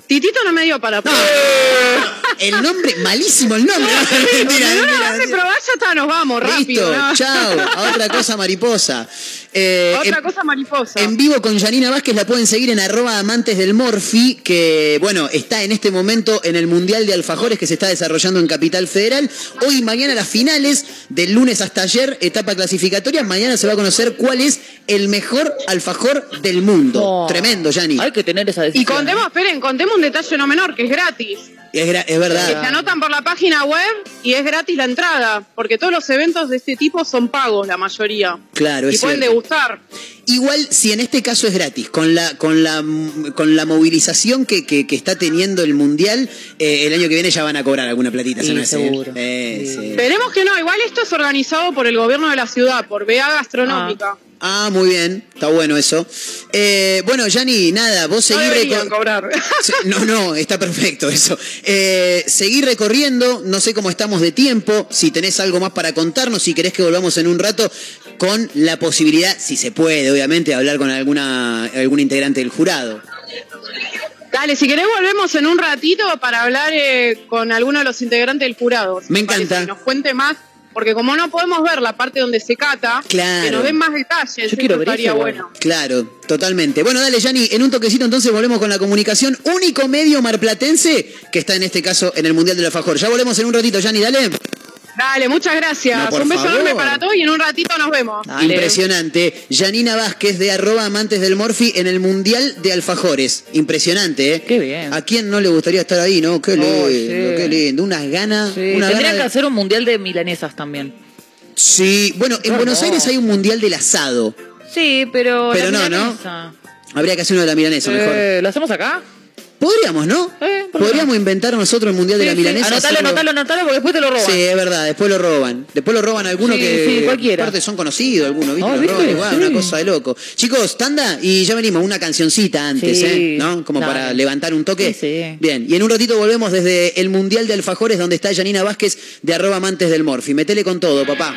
Titito no me dio para El nombre, malísimo el nombre. No, no, mentira. probar, ya está, nos vamos, rápido. Listo, ¿no? chao. A otra cosa mariposa. Eh, Otra en- cosa mariposa. En vivo con Janina Vázquez la pueden seguir en arroba amantes del Morfi, que bueno, está en este momento en el Mundial de Alfajores que se está desarrollando en Capital Federal. Hoy y mañana las finales, del lunes hasta ayer, etapa clasificatoria. Mañana se va a conocer cuál es el mejor alfajor del mundo. Oh. Tremendo, Yanni. Hay que tener esa y decisión. contemos, esperen, contemos un detalle no menor, que es gratis. Es, gra- es Se verdad. anotan por la página web y es gratis la entrada, porque todos los eventos de este tipo son pagos, la mayoría. Claro, y es pueden cierto. degustar. Igual, si en este caso es gratis, con la, con la, con la movilización que, que- que está teniendo el Mundial, eh, el año que viene ya van a cobrar alguna platita, Sí, ¿se me hace? seguro. Eh, Sí. sí. Esperemos que no, igual esto es organizado por el gobierno de la ciudad, por BA Gastronómica. Ah, muy bien, está bueno eso. Eh, bueno, Yanni, nada, vos no seguís cobrar. Sí, No, no, está perfecto eso. Eh, seguí recorriendo, no sé cómo estamos de tiempo, si tenés algo más para contarnos, si querés que volvamos en un rato con la posibilidad, si se puede, obviamente, de hablar con alguna, algún integrante del jurado. Dale, si querés volvemos en un ratito para hablar eh, con alguno de los integrantes del jurado. Me encanta. Que nos cuente más, porque como no podemos ver la parte donde se cata, Claro. que nos den más detalles. Yo quiero ver estaría bueno. Claro, totalmente. Bueno, dale, Yanni, en un toquecito entonces volvemos con la comunicación. Único medio marplatense que está en este caso en el Mundial del Alfajor. Ya volvemos en un ratito, Yanni, dale. Dale, muchas gracias. No, un beso favor. enorme para todos y en un ratito nos vemos. Dale. Impresionante. Yanina Vázquez de arroba amantes del Morfi en el Mundial de Alfajores. Impresionante, ¿eh? Qué bien. ¿A quién no le gustaría estar ahí, no? Qué lindo, Oh, sí. qué lindo. Unas ganas. Sí, una Tendrían gana que de- hacer un mundial de milanesas también. Sí, bueno, en No, Buenos no. Aires hay un Mundial del asado. Sí, pero. Pero la no, ¿no? Habría que hacer uno de la milanesa mejor. Eh, ¿Lo hacemos acá? Podríamos, ¿no? Eh, ¿por qué Podríamos inventar nosotros el Mundial de la Sí, sí. milanesa. Anotalo, anotalo, anotalo, porque después te lo roban. Sí, es verdad, después lo roban. Después lo roban algunos Sí, que sí, cualquiera. aparte son conocidos, algunos, ¿viste? Lo ¿viste? roban igual, una cosa de loco. Chicos, tanda y ya venimos, una cancioncita antes, ¿eh? ¿No? Como dale. para levantar un toque. Sí, sí. Bien, y en un ratito volvemos desde el Mundial de Alfajores donde está Janina Vázquez de arroba amantes del Morfi. Metele con todo, papá.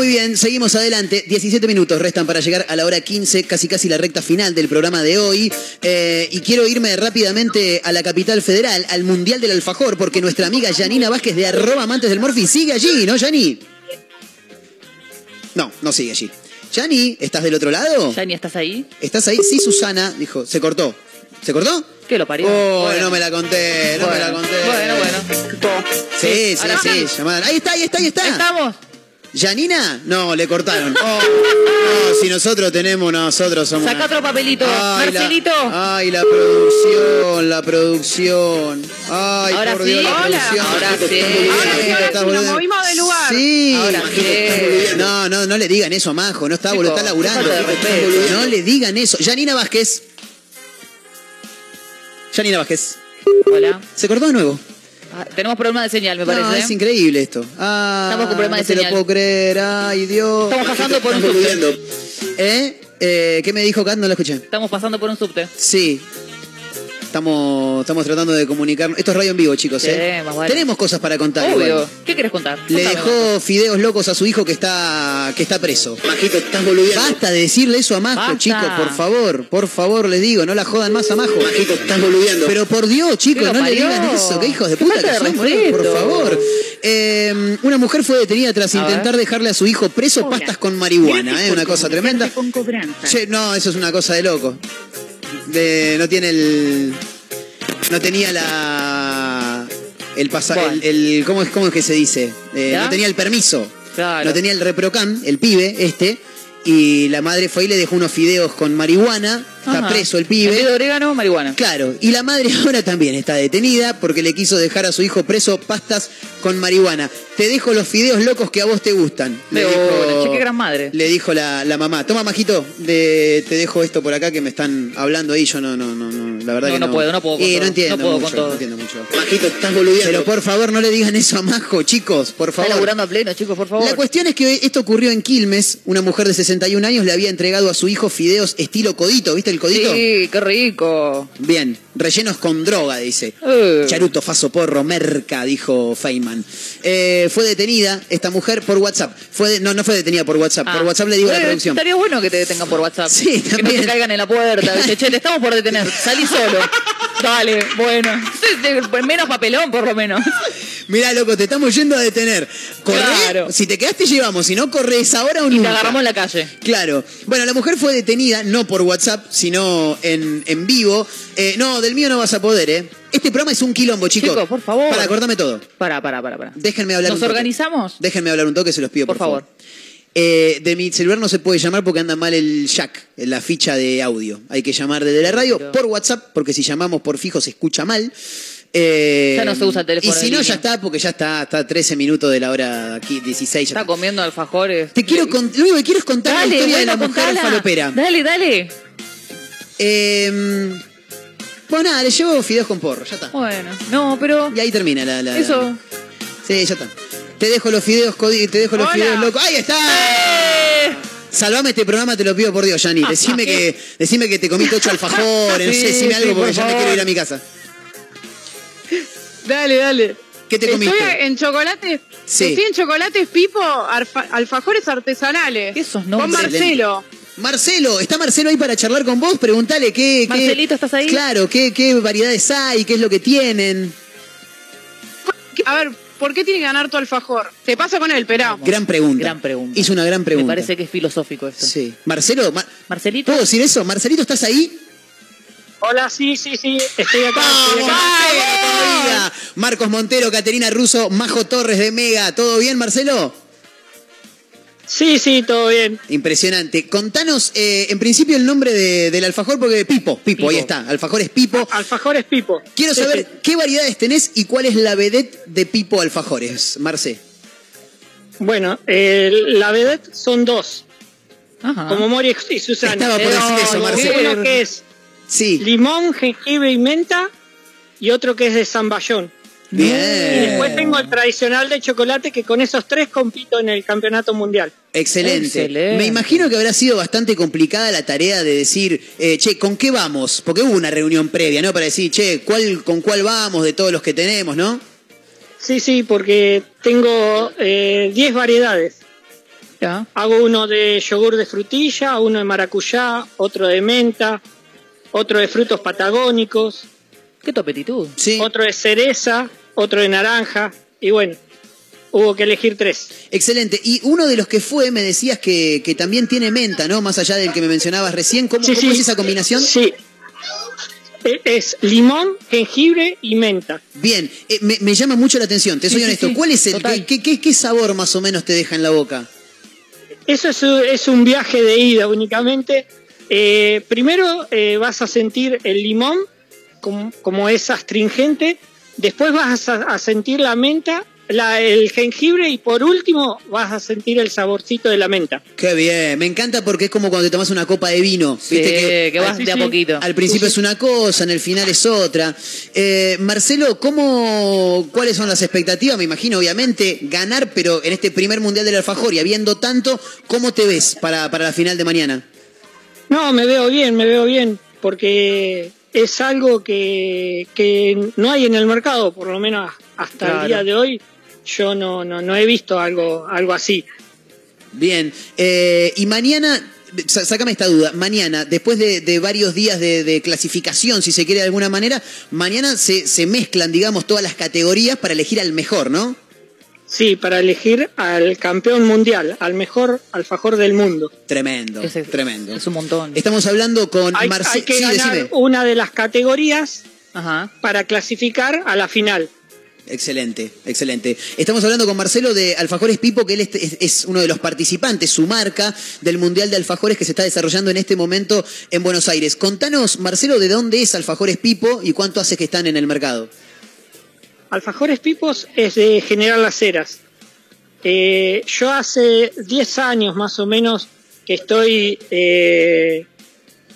Bien, seguimos adelante. 17 minutos restan para llegar a la hora 15, casi casi la recta final del programa de hoy. Eh, y quiero irme rápidamente a la capital federal, al Mundial del Alfajor, porque nuestra amiga Janina Vázquez de arroba amantes del Morphy sigue allí, ¿no, Yani? No, no sigue allí. Yani, ¿estás del otro lado? Yani, ¿estás ahí? ¿Estás ahí? Sí, Susana, dijo, se cortó. ¿Se cortó? ¿Qué lo parió? Oh, Bueno. no me la conté, no me la conté. Bueno, bueno. Sí, sí, Ahora sí, sí. llamada. Ahí está, ahí está, ahí está. ¿Estamos? ¿Yanina? No, le cortaron. Oh, no, si nosotros tenemos, nosotros somos. Saca otro papelito. Ay, la- Marcelito. Ay, la producción, la producción. Ay, Ahora por Dios, sí. la Hola. producción. Ahora sí. Ahora sí, ahora nos movimos de lugar. Sí. Ahora sí. No, no, no le digan eso a Majo, no está, boludo, está laburando. respeto. No le digan eso. Yanina Vázquez. Yanina Vázquez. Hola. Se cortó de nuevo. Ah, tenemos problema de señal, me parece. No, ¿eh? es increíble esto. Ah, Estamos con problema no de te lo señal. puedo creer. Ay, Dios. Estamos pasando por un subte. ¿Eh? Eh, ¿Qué me dijo Kat? No lo escuché. Estamos pasando por un subte. Sí. Estamos, estamos tratando de comunicarnos. Esto es radio en vivo, chicos. Sí, ¿eh? más vale. Tenemos cosas para contar. Obvio. igual. ¿Qué querés contar? Le Contame. dejó fideos locos a su hijo que está, que está preso. Majito, estás boludeando. Basta de decirle eso a Majo, Basta. chicos, por favor. Por favor, les digo, no la jodan más a Majo. Majito, estás boludeando. Pero por Dios, chicos, ¿Qué lo no le digan eso. Qué hijos de Qué puta que son, por favor. Eh, una mujer fue detenida tras A intentar dejarle a su hijo preso pastas con marihuana. ¿eh? Una cosa tremenda. Che, no, eso es una cosa de loco. De, no tiene el. No tenía la. El pasaje. El, el- ¿cómo, es, ¿Cómo es que se dice? Eh, no tenía el permiso. Claro. No tenía el reprocan, el pibe, este. Y la madre fue y le dejó unos fideos con marihuana. Está Ajá. preso el pibe. orégano, marihuana. Claro, y la madre ahora también está detenida porque le quiso dejar a su hijo preso pastas con marihuana. Te dejo los fideos locos que a vos te gustan. Le dijo- che, qué gran madre. le dijo la, la mamá, toma majito, de- te dejo esto por acá que me están hablando ahí, yo no, no, no, no la verdad No, que no no. puedo, no puedo con todo, no entiendo no puedo con mucho, todo. no entiendo mucho. Majito, estás boludeando. Pero por favor, no le digan eso a Majo, chicos, por Está favor. laburando a pleno, chicos, por favor. La cuestión es que esto ocurrió en Quilmes. Una mujer de 61 años le había entregado a su hijo fideos estilo codito, ¿viste el codito? Sí, qué rico. Bien, rellenos con droga, dice. Eh. Charuto, faso, porro, merca, dijo Feynman. Eh, fue detenida esta mujer por WhatsApp. Fue de- no, no fue detenida por WhatsApp. Ah. Por WhatsApp le digo a la Eh, producción. Estaría bueno que te detengan por WhatsApp. Sí, Que no te caigan en la puerta. Che, te estamos por detener. Salí solo. Dale, bueno. Sí, sí, Menos papelón, por lo menos. Mirá, loco, te estamos yendo a detener. Corre, Claro. si te quedaste llevamos, si no corres ahora o Y te nunca. agarramos en la calle. Claro. Bueno, la mujer fue detenida, no por WhatsApp, sino en, en vivo. Eh, no, del mío no vas a poder, ¿eh? Este programa es un quilombo, chicos. Chicos, por favor. Para, cortame todo. Para, para, para, para. Déjenme hablar ¿Nos un toque. organizamos? Déjenme hablar un toque, se los pido, por, Por favor. Eh, de mi celular no se puede llamar porque anda mal el jack, la ficha de audio. Hay que llamar desde la radio por WhatsApp, porque si llamamos por fijo se escucha mal. Eh, Ya no se usa el teléfono Y si no, línea. ya está, porque ya está, está a 13 minutos de la hora aquí, 16. ya Está comiendo alfajores. Te quiero con- lo único que quiero es contar Dale, la historia de la mujer contala. falopera. Dale, dale. Eh, bueno, nada, le llevo fideos con porro, ya está. Bueno, no, pero. Y ahí termina la. la- la- Eso. Sí, ya está. Te dejo los fideos, te dejo los Hola. fideos locos. ¡Ahí está! ¡Eh! Salvame este programa, te lo pido por Dios, Yani. Decime que, decime que te comiste ocho alfajores, no sé, decime algo sí, porque por ya me quiero ir a mi casa. Dale, dale. ¿Qué te Estoy comiste? en chocolate. Sí. Estoy en chocolates Pipo, alfajores artesanales. ¿Qué esos Con nombres? Marcelo. Marcelo, ¿está Marcelo ahí para charlar con vos? Preguntale qué. qué- Marcelito, ¿estás ahí? Claro, qué, qué variedades hay, qué es lo que tienen. A ver, ¿por qué tiene que ganar tu alfajor? Te paso con él, perá. Gran pregunta. Gran pregunta. Hizo una gran Me pregunta. parece que es filosófico esto. Sí. Marcelo, Ma- Marcelito. ¿puedo decir eso? Marcelito, ¿estás ahí? Hola, sí, sí, sí, estoy acá. estoy acá. todavía! Marcos Montero, Caterina Russo, Majo Torres de Mega. ¿Todo bien, Marcelo? Sí, sí, todo bien. Impresionante. Contanos, eh, en principio, el nombre de- del alfajor, porque Pipo, Pipo, ahí está. Alfajor es Pipo. Alfajores Pipo. Quiero Sí, saber sí. qué variedades tenés y cuál es la vedette de Pipo Alfajores, Marce. Bueno, eh, la vedette son dos, Ajá. como Mori y Susana. Estaba por decir eso, Marce. Uno que es Sí. limón, jengibre y menta y otro que es de zamballón. Y Bien. después tengo el tradicional de chocolate que con esos tres compito en el campeonato mundial. Excelente. Excelente. Me imagino que habrá sido bastante complicada la tarea de decir, eh, che, ¿con qué vamos? Porque hubo una reunión previa, ¿no? Para decir, che, ¿cuál, ¿con cuál vamos de todos los que tenemos, no? Sí, sí, porque tengo eh, 10 variedades. Mira. Hago uno de yogur de frutilla, uno de maracuyá, otro de menta, otro de frutos patagónicos, Qué topetitud. Sí. otro de cereza, otro de naranja. Y bueno, hubo que elegir tres. Excelente. Y uno de los que fue, me decías que, que también tiene menta, ¿no? Más allá del que me mencionabas recién. ¿Cómo, Sí, cómo sí. es esa combinación? Sí. E- Es limón, jengibre y menta. Bien, eh, me, me llama mucho la atención, te soy Sí, honesto. sí, ¿Cuál es el, qué, qué- qué sabor más o menos te deja en la boca? Eso es, un- es un viaje de ida únicamente. Eh, primero eh, vas a sentir el limón como, como es astringente, después vas a, a sentir la menta, la- el jengibre y por último vas a sentir el saborcito de la menta. Qué bien, me encanta porque es como cuando te tomas una copa de vino. Sí, ¿viste? que vas sí, de a poquito. Al principio es una cosa, en el final es otra. Eh, Marcelo, ¿cómo, ¿cuáles son las expectativas? Me imagino, obviamente, ganar, pero en este primer Mundial del Alfajor y habiendo tanto, ¿cómo te ves para, para la final de mañana? No, me veo bien, me veo bien, porque es algo que, que no hay en el mercado, por lo menos hasta Claro. el día de hoy. Yo no, no, no he visto algo, algo así. Bien, eh, y mañana, sácame esta duda, mañana, después de, de varios días de, de clasificación, si se quiere de alguna manera, mañana se, se mezclan, digamos, todas las categorías para elegir al mejor, ¿no? Sí, para elegir al campeón mundial, al mejor alfajor del mundo. Tremendo, Es- es- tremendo. Es un montón. Estamos hablando con Hay, Marcelo. hay que Sí, ganar decime. una de las categorías Ajá. para clasificar a la final. Excelente, excelente. Estamos hablando con Marcelo de Alfajores Pipo, que él es, es- es uno de los participantes, su marca del Mundial de Alfajores que se está desarrollando en este momento en Buenos Aires. Contanos, Marcelo, de dónde es Alfajores Pipo y cuánto hace que están en el mercado. Alfajores Pipos es de General Las Heras. Eh, yo hace 10 años más o menos que estoy eh,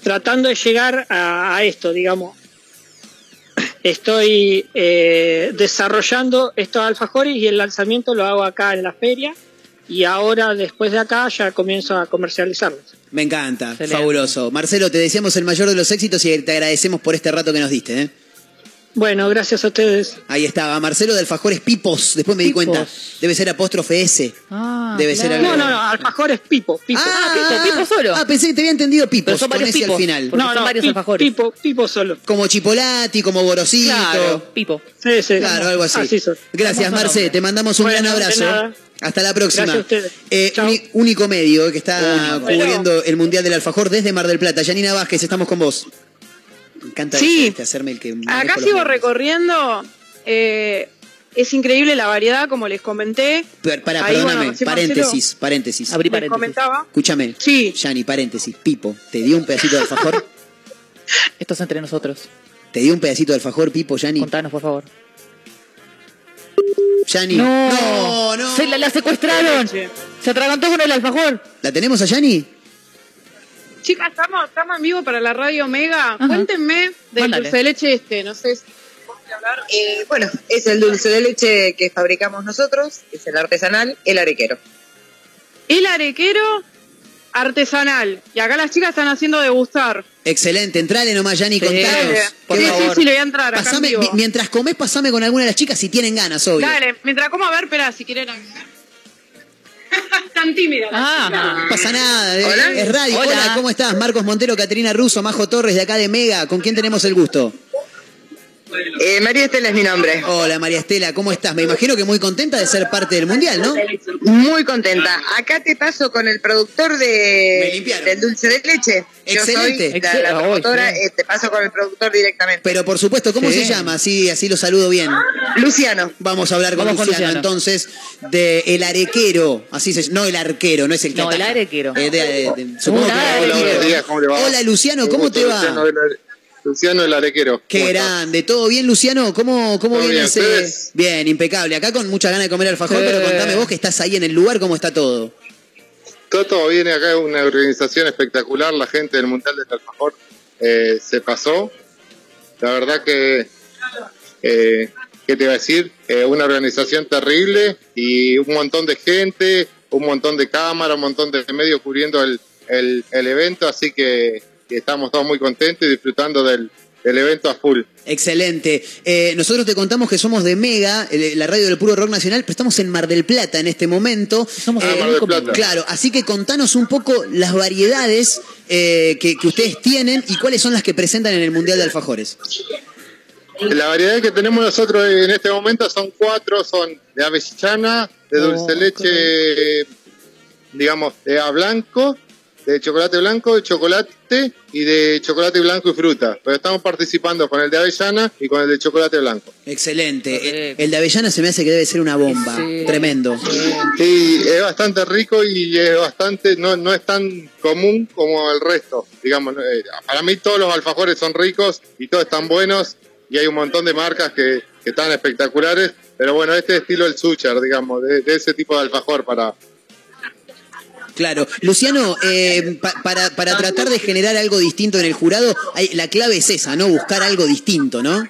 tratando de llegar a, a esto, digamos. Estoy eh, desarrollando estos alfajores y el lanzamiento lo hago acá en la feria y ahora después de acá ya comienzo a comercializarlos. Me encanta, Excelente. fabuloso. Marcelo, te deseamos el mayor de los éxitos y te agradecemos por este rato que nos diste. ¿eh? Bueno, gracias a ustedes. Ahí estaba, Marcelo de Alfajores Pipos. Después me di Pipos. cuenta. Debe ser apóstrofe S. Ah, Debe ser algo- No, no, no, alfajores Pipo, Pipo. Ah, Pipo, Pipo solo. Ah, pensé que te había entendido Pipos Pero son con varios ese al Pipos. final. porque no, son no, varios Pi- alfajores. Pipo, Pipo solo. Como Chipolati, como Gorosito. Claro, Pipo. Sí, sí. Claro, algo así. Así son. Gracias, nombre. Te mandamos un Bueno, gran de abrazo. nada. Hasta la próxima. Gracias a ustedes. Eh, único medio que está Único. cubriendo el Mundial del Alfajor desde Mar del Plata. Yanina Vázquez, estamos con vos. Me encanta Sí. este, hacerme el que. Acá sigo recorriendo. eh, es increíble la variedad, como les comenté. Per- Pará, Ahí, perdóname. bueno, paréntesis, paréntesis. Abrí paréntesis. comentaba. Escúchame. Sí. Yani, paréntesis. Pipo, ¿te dio un pedacito de alfajor? Esto es entre nosotros. ¿Te dio un pedacito de alfajor, Pipo, Yani? Contanos, por favor. Yani. No, no, no. Se la, la secuestraron. Se atragantó con el alfajor. ¿La tenemos a Yani? Chicas, estamos, estamos en vivo para la radio Omega. Ajá. Cuéntenme del Mándale. dulce de leche este. No sé si hablar. Eh, bueno, es el dulce de leche que fabricamos nosotros, es el artesanal, el arequero. El arequero artesanal. Y acá las chicas están haciendo degustar. Excelente, entrale nomás, Yani, Sí, contanos. Por sí, favor. sí, sí, le voy a entrar acá Pasame- en vivo. mi- mientras comés, pasame con alguna de las chicas si tienen ganas, obvio. Dale, mientras como a ver, espera, si quieren. Tan tímida. la Ah. No pasa nada, eh, Hola. es radio. Hola. Hola. ¿cómo estás? Marcos Montero, Caterina Russo, Majo Torres de acá de Mega. ¿Con quién tenemos el gusto? Eh, María Estela es mi nombre. Hola María Estela, ¿cómo estás? Me imagino que muy contenta de ser parte del Mundial, ¿no? Muy contenta. Acá te paso con el productor de, del dulce de leche. Yo Excelente. soy la, promotora, eh, te paso con el productor directamente. Pero por supuesto, ¿cómo Sí. se llama? Así, así lo saludo bien. Luciano. Vamos a hablar con, Luciano, entonces, de El Arequero. Así se No el arquero, no es el que No, el arequero. Eh, de- de- de- supongo Un que- arequero. Hola, Luciano, ¿cómo te va? Luciano, el, Arequero. Qué grande, ¿todo bien Luciano? ¿Cómo, cómo viene bien, ese...? ¿ustedes? Bien, impecable. Acá con muchas ganas de comer alfajor, Sí. pero contame vos que estás ahí en el lugar, ¿cómo está todo? Todo, todo viene acá, una organización espectacular, la gente del Mundial del Alfajor eh, se pasó. La verdad que, eh, ¿qué te iba a decir? Eh, una organización terrible y un montón de gente, un montón de cámaras, un montón de medios cubriendo el, el, el evento, así que, que estamos todos muy contentos y disfrutando del, el evento a full. Excelente. Eh, nosotros te contamos que somos de Mega, la radio del puro rock nacional, pero estamos en Mar del Plata en este momento. Somos Ah, el Mar del Plata. Claro, así que contanos un poco las variedades eh, que, que ustedes tienen y cuáles son las que presentan en el Mundial de Alfajores. La variedad que tenemos nosotros en este momento son cuatro, son de avellana, de dulce Oh, leche, digamos, de a blanco, de chocolate blanco, de chocolate y de chocolate blanco y fruta. Pero estamos participando con el de avellana y con el de chocolate blanco. Excelente. El, el de Avellana se me hace que debe ser una bomba. Sí. Tremendo. Sí, es bastante rico y es bastante, no, no es tan común como el resto. Digamos, eh, para mí todos los alfajores son ricos y todos están buenos y hay un montón de marcas que, que están espectaculares. Pero bueno, este estilo el suchar, digamos, de, de ese tipo de alfajor para, Claro. Luciano, eh, pa- para, para tratar de generar algo distinto en el jurado, hay- la clave es esa, ¿no? Buscar algo distinto, ¿no?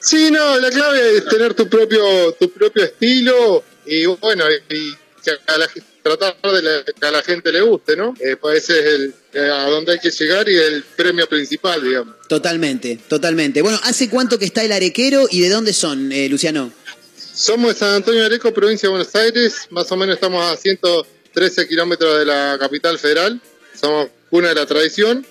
Sí, no, la clave es tener tu propio tu propio estilo y bueno, y que a la, tratar de la- que a la gente le guste, ¿no? Eh, pues ese es el, eh, a donde hay que llegar y el premio principal, digamos. Totalmente, totalmente. Bueno, ¿hace cuánto que está el arequero y de dónde son, eh, Luciano? Somos de San Antonio de Areco, provincia de Buenos Aires, más o menos estamos a 113 kilómetros de la capital federal, somos cuna de la tradición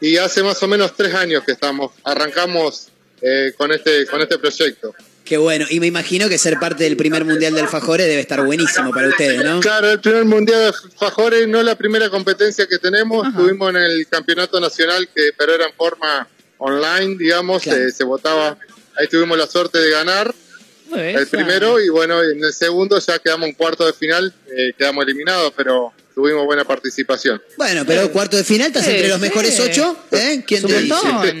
y hace más o menos tres años que estamos, arrancamos eh, con este con este proyecto. Qué bueno. Y me imagino que ser parte del primer Mundial de Alfajores debe estar buenísimo para ustedes, ¿no? Claro, el primer mundial de Fajores no es la primera competencia que tenemos. Estuvimos en el campeonato nacional, que pero era en forma online, digamos, Claro. eh, se votaba. Ahí tuvimos la suerte de ganar el primero y bueno, en el segundo ya quedamos en cuarto de final, eh, quedamos eliminados, pero tuvimos buena participación. Bueno, pero cuarto de final estás Sí, entre los sí. mejores ocho, ¿eh? ¿Quién te dice?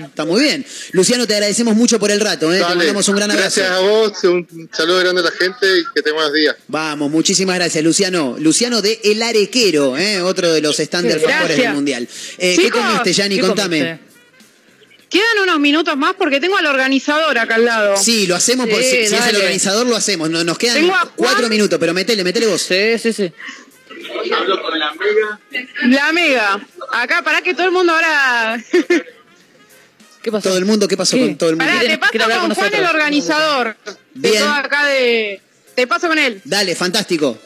Está muy bien. Luciano, te agradecemos mucho por el rato, ¿eh? Te mandamos un gran abrazo. Gracias a vos, un saludo grande a la gente y que tengan buenos días. Vamos, muchísimas gracias, Luciano. Luciano de El Arequero, ¿eh? otro de los de alfajores Gracias. del Mundial. Eh, ¿Qué comiste, Yanni? ¿Qué Contame. comiste? Quedan unos minutos más porque tengo al organizador acá al lado. Sí, lo hacemos, por, si, si es el organizador, lo hacemos. No- Nos quedan Tengo a Juan. cuatro minutos, pero metele, metele vos. Sí, sí, sí. La mega. Acá, para que todo el mundo ahora. ¿Qué pasó? Todo el mundo, ¿qué pasó ¿Qué? con todo el mundo? Pará, te paso con con Juan el organizador. De Bien. todo acá de. Te paso con él. Dale, fantástico.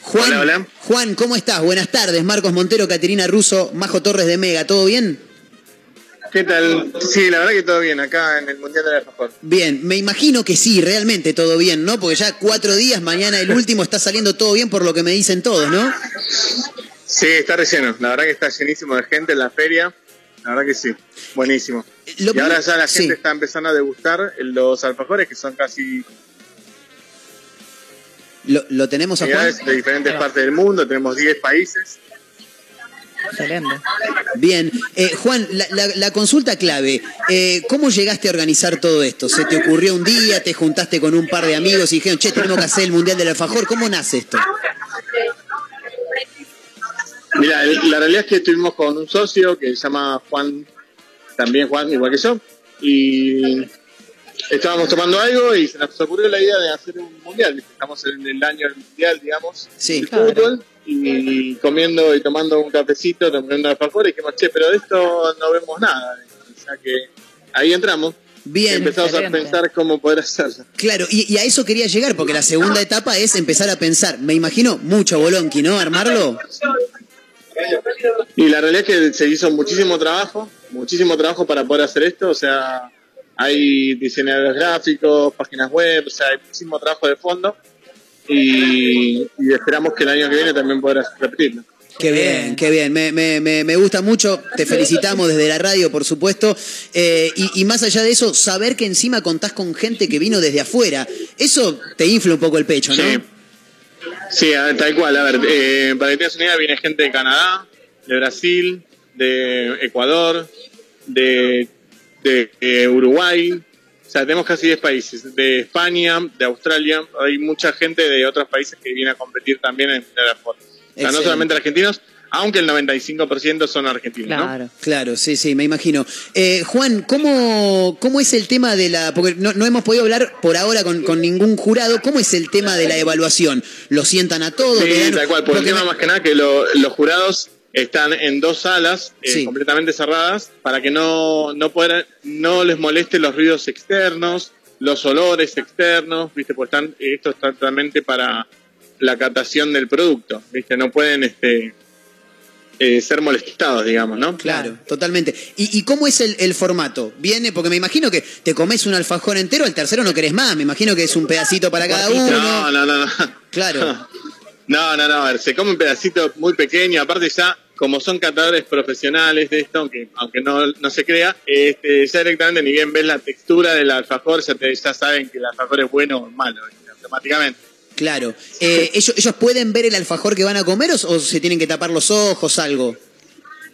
Juan, Hola, hola. Juan, ¿cómo estás? Buenas tardes. Marcos Montero, Caterina Russo, Majo Torres de Mega, ¿todo bien? ¿Qué tal? Sí, la verdad que todo bien acá en el Mundial del Alfajor. Bien, me imagino que sí, realmente todo bien, ¿no? Porque ya cuatro días, mañana el último, está saliendo todo bien por lo que me dicen todos, ¿no? Sí, está relleno. La verdad que está llenísimo de gente en la feria. La verdad que sí. Buenísimo. Lo y ahora ya la gente sí. está empezando a degustar los alfajores, que son casi Lo, lo tenemos a Juan. de diferentes partes del mundo. Tenemos 10 países. Excelente. Bien, Eh, Juan, la, la- la consulta clave, eh, ¿cómo llegaste a organizar todo esto? ¿Se te ocurrió un día, te juntaste con un par de amigos y dijeron, che, tenemos que hacer el Mundial del Alfajor? ¿Cómo nace esto? Mira, la realidad es que estuvimos con un socio que se llama Juan, también Juan, igual que yo, y estábamos tomando algo y se nos ocurrió la idea de hacer un mundial. Estamos en el año del mundial, digamos, Sí. de fútbol, y comiendo y tomando un cafecito, tomando alfajores, y dijimos, che, pero de esto no vemos nada. O sea que ahí entramos. Bien, y empezamos excelente. a pensar cómo poder hacerlo. Claro, y, y a eso quería llegar, porque la segunda etapa es empezar a pensar. Me imagino mucho bolonqui, ¿no? Armarlo. Y la realidad es que se hizo muchísimo trabajo, muchísimo trabajo para poder hacer esto, o sea, hay diseñadores gráficos, páginas web, o sea, hay muchísimo trabajo de fondo y, y esperamos que el año que viene también podrás repetirlo. Qué bien, qué bien. Me, me- me- me gusta mucho. Te felicitamos desde la radio, por supuesto. Eh, y, y más allá de eso, saber que encima contás con gente que vino desde afuera. Eso te infla un poco el pecho, ¿no? Sí. Sí, a ver, tal cual. A ver, eh, para que tengas una idea, viene gente de Canadá, de Brasil, de Ecuador, de, de, eh, Uruguay. Sea, tenemos casi 10 países. De España, de Australia. Hay mucha gente de otros países que viene a competir también en el Alfajor. O sea, no solamente argentinos, aunque el 95% son argentinos, ¿no? Claro. Claro, sí, sí, me imagino. Eh, Juan, ¿cómo, ¿cómo es el tema de la... Porque no, no hemos podido hablar por ahora con, con ningún jurado. ¿Cómo es el tema de la evaluación? ¿Lo sientan a todos? Sí, ¿Le dan- tal cual. Por el tema me- más que nada que lo- los jurados están en dos salas eh, Sí. completamente cerradas para que no, no, puedan- no les moleste los ruidos externos, los olores externos, ¿viste? Pues están, esto está totalmente para la catación del producto, ¿viste? No pueden este, eh, ser molestados, digamos, ¿no? Claro, totalmente. ¿Y, y cómo es el, el formato? Viene, porque me imagino que te comes un alfajor entero, al tercero no querés más, me imagino que es un pedacito para cada uno. No, no, no, no. Claro. No, no, no, a ver, se come un pedacito muy pequeño, aparte ya, como son catadores profesionales de esto, aunque, aunque no, no se crea, este, ya directamente ni bien ves la textura del alfajor, ya, te, ya saben que el alfajor es bueno o malo, automáticamente. Claro. Eh, ¿ellos, ¿Ellos pueden ver el alfajor que van a comer o, o se tienen que tapar los ojos, algo?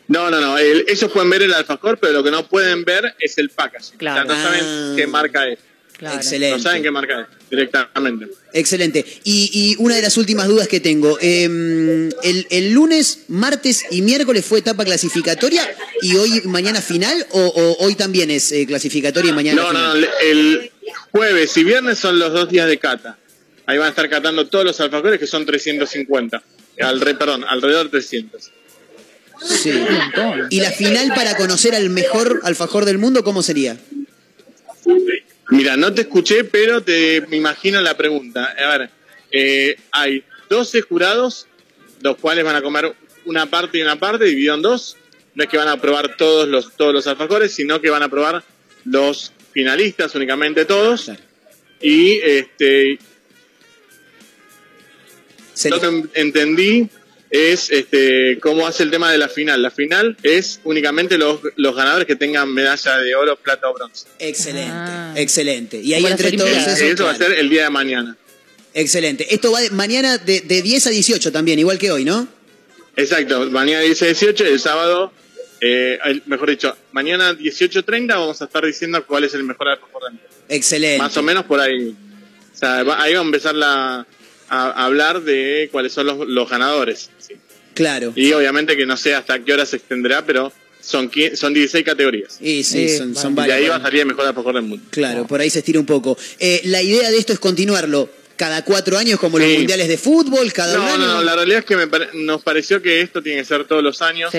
No, no, no, el- ellos pueden ver el alfajor, pero lo que no pueden ver es el packaging. Claro. O sea, no Ah. saben qué marca es. Excelente. No saben qué marca es, directamente. Excelente. Y, y una de las últimas dudas que tengo. eh, el, el lunes, martes y miércoles fue etapa clasificatoria y hoy, mañana final o, o hoy también es eh, clasificatoria y mañana No, final? no, el jueves y viernes son los dos días de cata. Ahí van a estar catando todos los alfajores que son 350. Alre, perdón, alrededor de 300. Sí. ¿Y la final para conocer al mejor alfajor del mundo, cómo sería? Mira, no te escuché, pero te me imagino la pregunta. A ver, eh, hay 12 jurados, los cuales van a comer una parte y una parte, dividido en dos. No es que van a probar todos los, todos los alfajores, sino que van a probar los finalistas, únicamente todos. Y este, entendí es este cómo hace el tema de la final. La final es únicamente los, los ganadores que tengan medalla de oro, plata o bronce. Excelente, excelente. Y ahí entre todos esos, Y eso va a ser el día de mañana. Excelente. Esto va de, mañana de, de 10 a 18 también, igual que hoy, ¿no? Exacto, mañana 10 a 18, el sábado, eh, el- mejor dicho, mañana 18.30 vamos a estar diciendo cuál es el mejor mundo. Excelente. Más o menos por ahí. O sea, va- ahí vamos a empezar la, a, a hablar de cuáles son los, los ganadores. sí. Claro. Y obviamente que no sé hasta qué hora se extenderá, pero son, son 16 categorías. Y sí, son, son Y varios. ahí va a salir el mejor alfajor del mundo. Claro, por ahí se estira un poco. Eh, la idea de esto es continuarlo cada cuatro años, como los Sí. mundiales de fútbol, cada No, año. no, no, la realidad es que me pare- nos pareció que esto tiene que ser todos los años,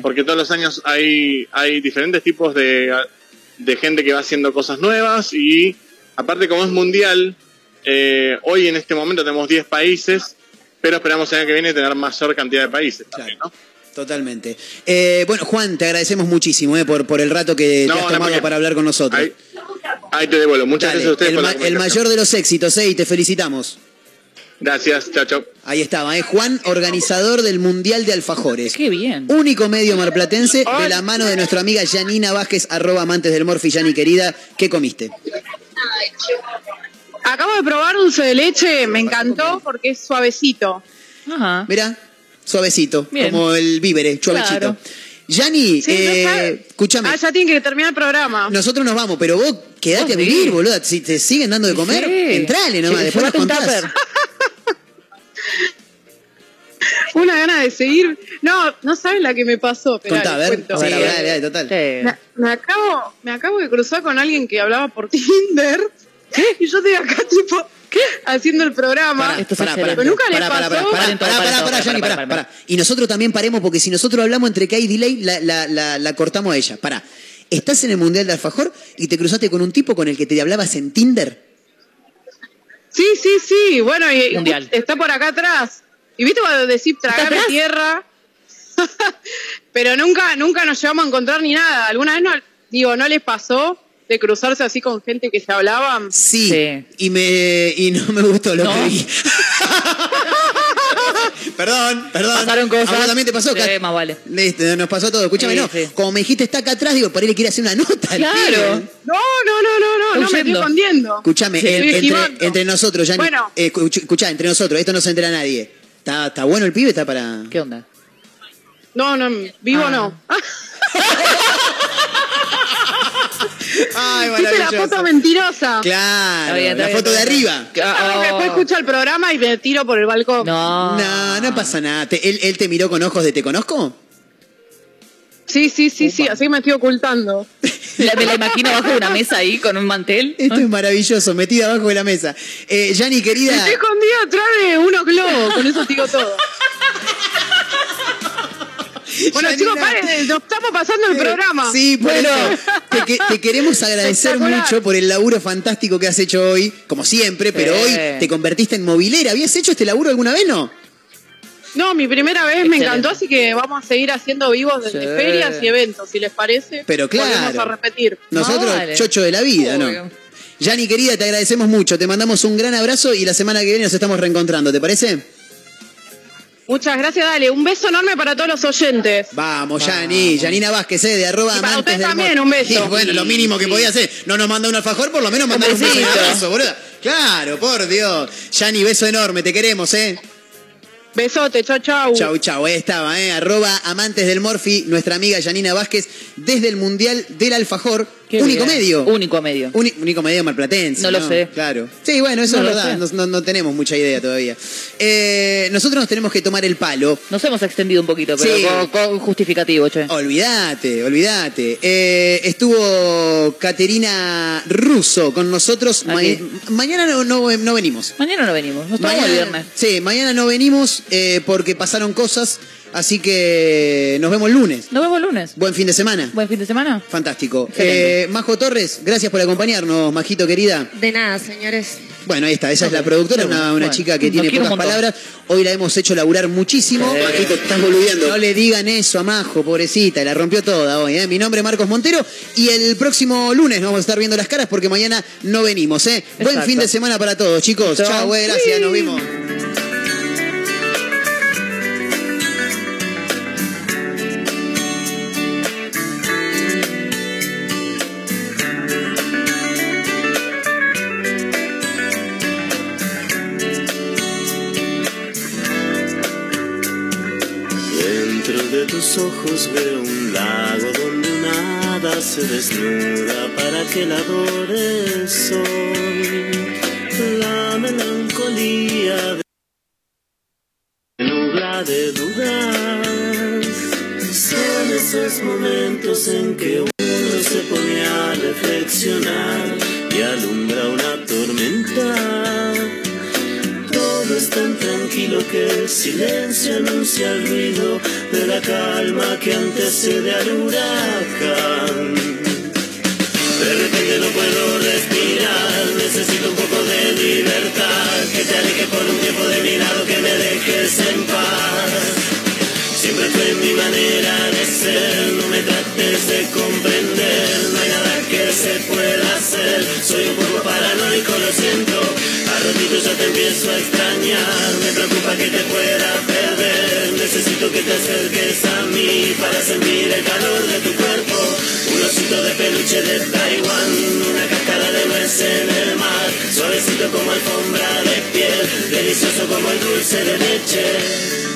porque todos los años hay, hay diferentes tipos de, de gente que va haciendo cosas nuevas y aparte como es mundial, eh, hoy en este momento tenemos 10 países, pero esperamos el año que viene tener mayor cantidad de países. también, ¿no? Totalmente. Eh, bueno, Juan, te agradecemos muchísimo eh, por, por el rato que No, te has tomado para hablar con nosotros. Ahí, ahí te devuelvo. Muchas Dale, gracias a ustedes el, por la el mayor de los éxitos, eh, y te felicitamos. Gracias, chao, chao. Ahí estaba, ¿eh? Juan, organizador del Mundial de Alfajores. Qué bien. Único medio marplatense de la mano de nuestra amiga Janina Vázquez, arroba amantes del Morfi. Yani, querida, ¿qué comiste? Acabo de probar dulce de leche, me encantó porque es suavecito. Ajá. Mirá, suavecito, Bien. como el vívere, suavecito. Claro. Yani, Sí, no eh, sabe- escúchame. Ah, ya tiene que terminar el programa. Nosotros nos vamos, pero vos quedate a vivir, boluda. Si te siguen dando de comer, Sí. entrale nomás, Sí, después nos contás. Una gana de seguir. No, no sabes la que me pasó. Esperá, Contá, a les ver. cuento. Sí, dale, dale, total. Me, me acabo, me acabo de cruzar con alguien que hablaba por Tinder. Y yo estoy acá, tipo, haciendo el programa. Pará, pará, pará, Pero nunca les pará, pará, pasó. pará, pará, pará, pará, pará, Yani, pará, pará. Y nosotros también paremos, porque si nosotros hablamos entre que hay delay, la, la, la, la cortamos a ella. Pará. Estás en el Mundial de Alfajor y te cruzaste con un tipo con el que te hablabas en Tinder. Sí, sí, sí. Bueno, y Mundial. está por acá atrás. Y viste cuando decís tragar tierra. Pero nunca, nunca nos llevamos a encontrar ni nada. ¿Alguna vez no, digo, no les pasó de cruzarse así con gente que se hablaban? Sí. Y me y no me gustó lo que vi. perdón, perdón. Pasaron cosas. A vos también te pasó, Sí, más vale. Listo, nos pasó todo. Escúchame, Sí, no. sí. Como me dijiste, está acá atrás, digo, por ahí le quiere hacer una nota. Claro. No, no, no, no, no, no me estoy escondiendo. Escúchame, en- entre, entre nosotros, ya Bueno. escuchá, entre nosotros, esto no se entera a nadie. ¿Está, ¿Está bueno el pibe? ¿Está para...? ¿Qué onda? No, no, vivo Ah. no. Ay, ¿Viste la foto mentirosa? Claro, Está bien, está la foto de arriba. Que después escucho el programa y me tiro por el balcón. No. No, no pasa nada. Te- él, él te miró con ojos de ¿te conozco? Sí, sí, sí, sí, así me estoy ocultando. La- me la imagino bajo de una mesa ahí con un mantel. Esto es maravilloso, metida abajo de la mesa. Eh, Yani, querida... Estoy escondido atrás de unos globos, con eso digo todo. Bueno, Janina. chicos, paren, nos estamos pasando el programa. Sí, bueno. te, que- te queremos agradecer mucho por el laburo fantástico que has hecho hoy, como siempre, pero Sí. hoy te convertiste en movilera. ¿Habías hecho este laburo alguna vez, no? No, mi primera vez me encantó, así que vamos a seguir haciendo vivos desde Sí. ferias y eventos, si les parece. Pero claro. Volvemos a repetir. Nosotros, vale. chocho de la vida, ¿no? Yani, querida, te agradecemos mucho. Te mandamos un gran abrazo y la semana que viene nos estamos reencontrando, ¿te parece? Muchas gracias, dale. Un beso enorme para todos los oyentes. Vamos, Yani. Yanina Vázquez, eh, de arroba Y para amantes usted del también, un beso. Y bueno, lo mínimo que podía hacer. No nos manda un alfajor, por lo menos mandar un un abrazo, boluda. Claro, por Dios. Yani, beso enorme, te queremos, ¿eh? Besote, chau, chau. Chau, chau, ahí estaba, ¿eh? Arroba amantes del Morfi, nuestra amiga Yanina Vázquez, desde el Mundial del Alfajor. Qué único bien. medio. Único medio. Uni- único medio marplatense. No lo sé. Claro. Sí, bueno, eso No es verdad. No, tenemos mucha idea todavía. Eh, nosotros nos tenemos que tomar el palo. Nos hemos extendido un poquito, pero Sí. con, con justificativo, che. Olvídate, olvídate. Eh, estuvo Caterina Russo con nosotros. Ma- mañana no, no- no venimos. Mañana no venimos, nos tomamos el viernes. Sí, mañana no venimos eh, porque pasaron cosas. Así que nos vemos el lunes. Nos vemos el lunes. Buen fin de semana. Buen fin de semana. Fantástico. Eh, Majo Torres, gracias por acompañarnos, Majito querida. De nada, señores. Bueno, ahí está, ella es la productora, una, una bueno. chica que tiene pocas palabras. Hoy la hemos hecho laburar muchísimo. Majito, estás boludeando. No le digan eso a Majo, pobrecita, la rompió toda hoy. ¿eh? Mi nombre es Marcos Montero y el próximo lunes nos vamos a estar viendo las caras porque mañana no venimos. ¿eh? Buen fin de semana para todos, chicos. Chao. Chao, eh, gracias, nos vimos. Ojos veo un lago donde una hada se desnuda para que la adore el sol. La melancolía de nubla de dudas son esos momentos en que silencio anuncia el ruido de la calma que antecede al huracán. De repente no puedo respirar, necesito un poco de libertad, que te aleje por un tiempo de mi lado, que me dejes en paz. Siempre fue mi manera de ser, no me trates de comprender, no hay nada se pueda hacer, soy un poco paranoico, lo siento, a ratitos ya te empiezo a extrañar, me preocupa que te pueda perder, necesito que te acerques a mí para sentir el calor de tu cuerpo, un osito de peluche de Taiwán, una cascada de nuez en el mar, suavecito como alfombra de piel, delicioso como el dulce de leche.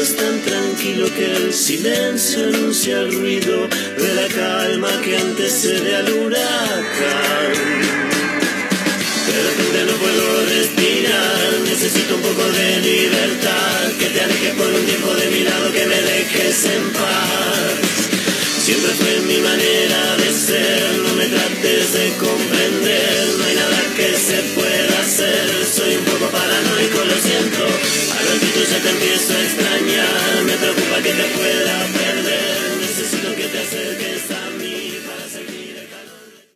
Es tan tranquilo que el silencio anuncia el ruido de la calma que antecede al huracán. De repente no puedo respirar, necesito un poco de libertad, que te alejes por un tiempo de mi lado, que me dejes en paz. Siempre fue mi manera de ser, no me trates de comprender, no hay nada que se pueda soy un poco paranoico, lo siento. A lo que ya te empiezo a extrañar. Me preocupa que te pueda perder. Necesito que te acerques a mí.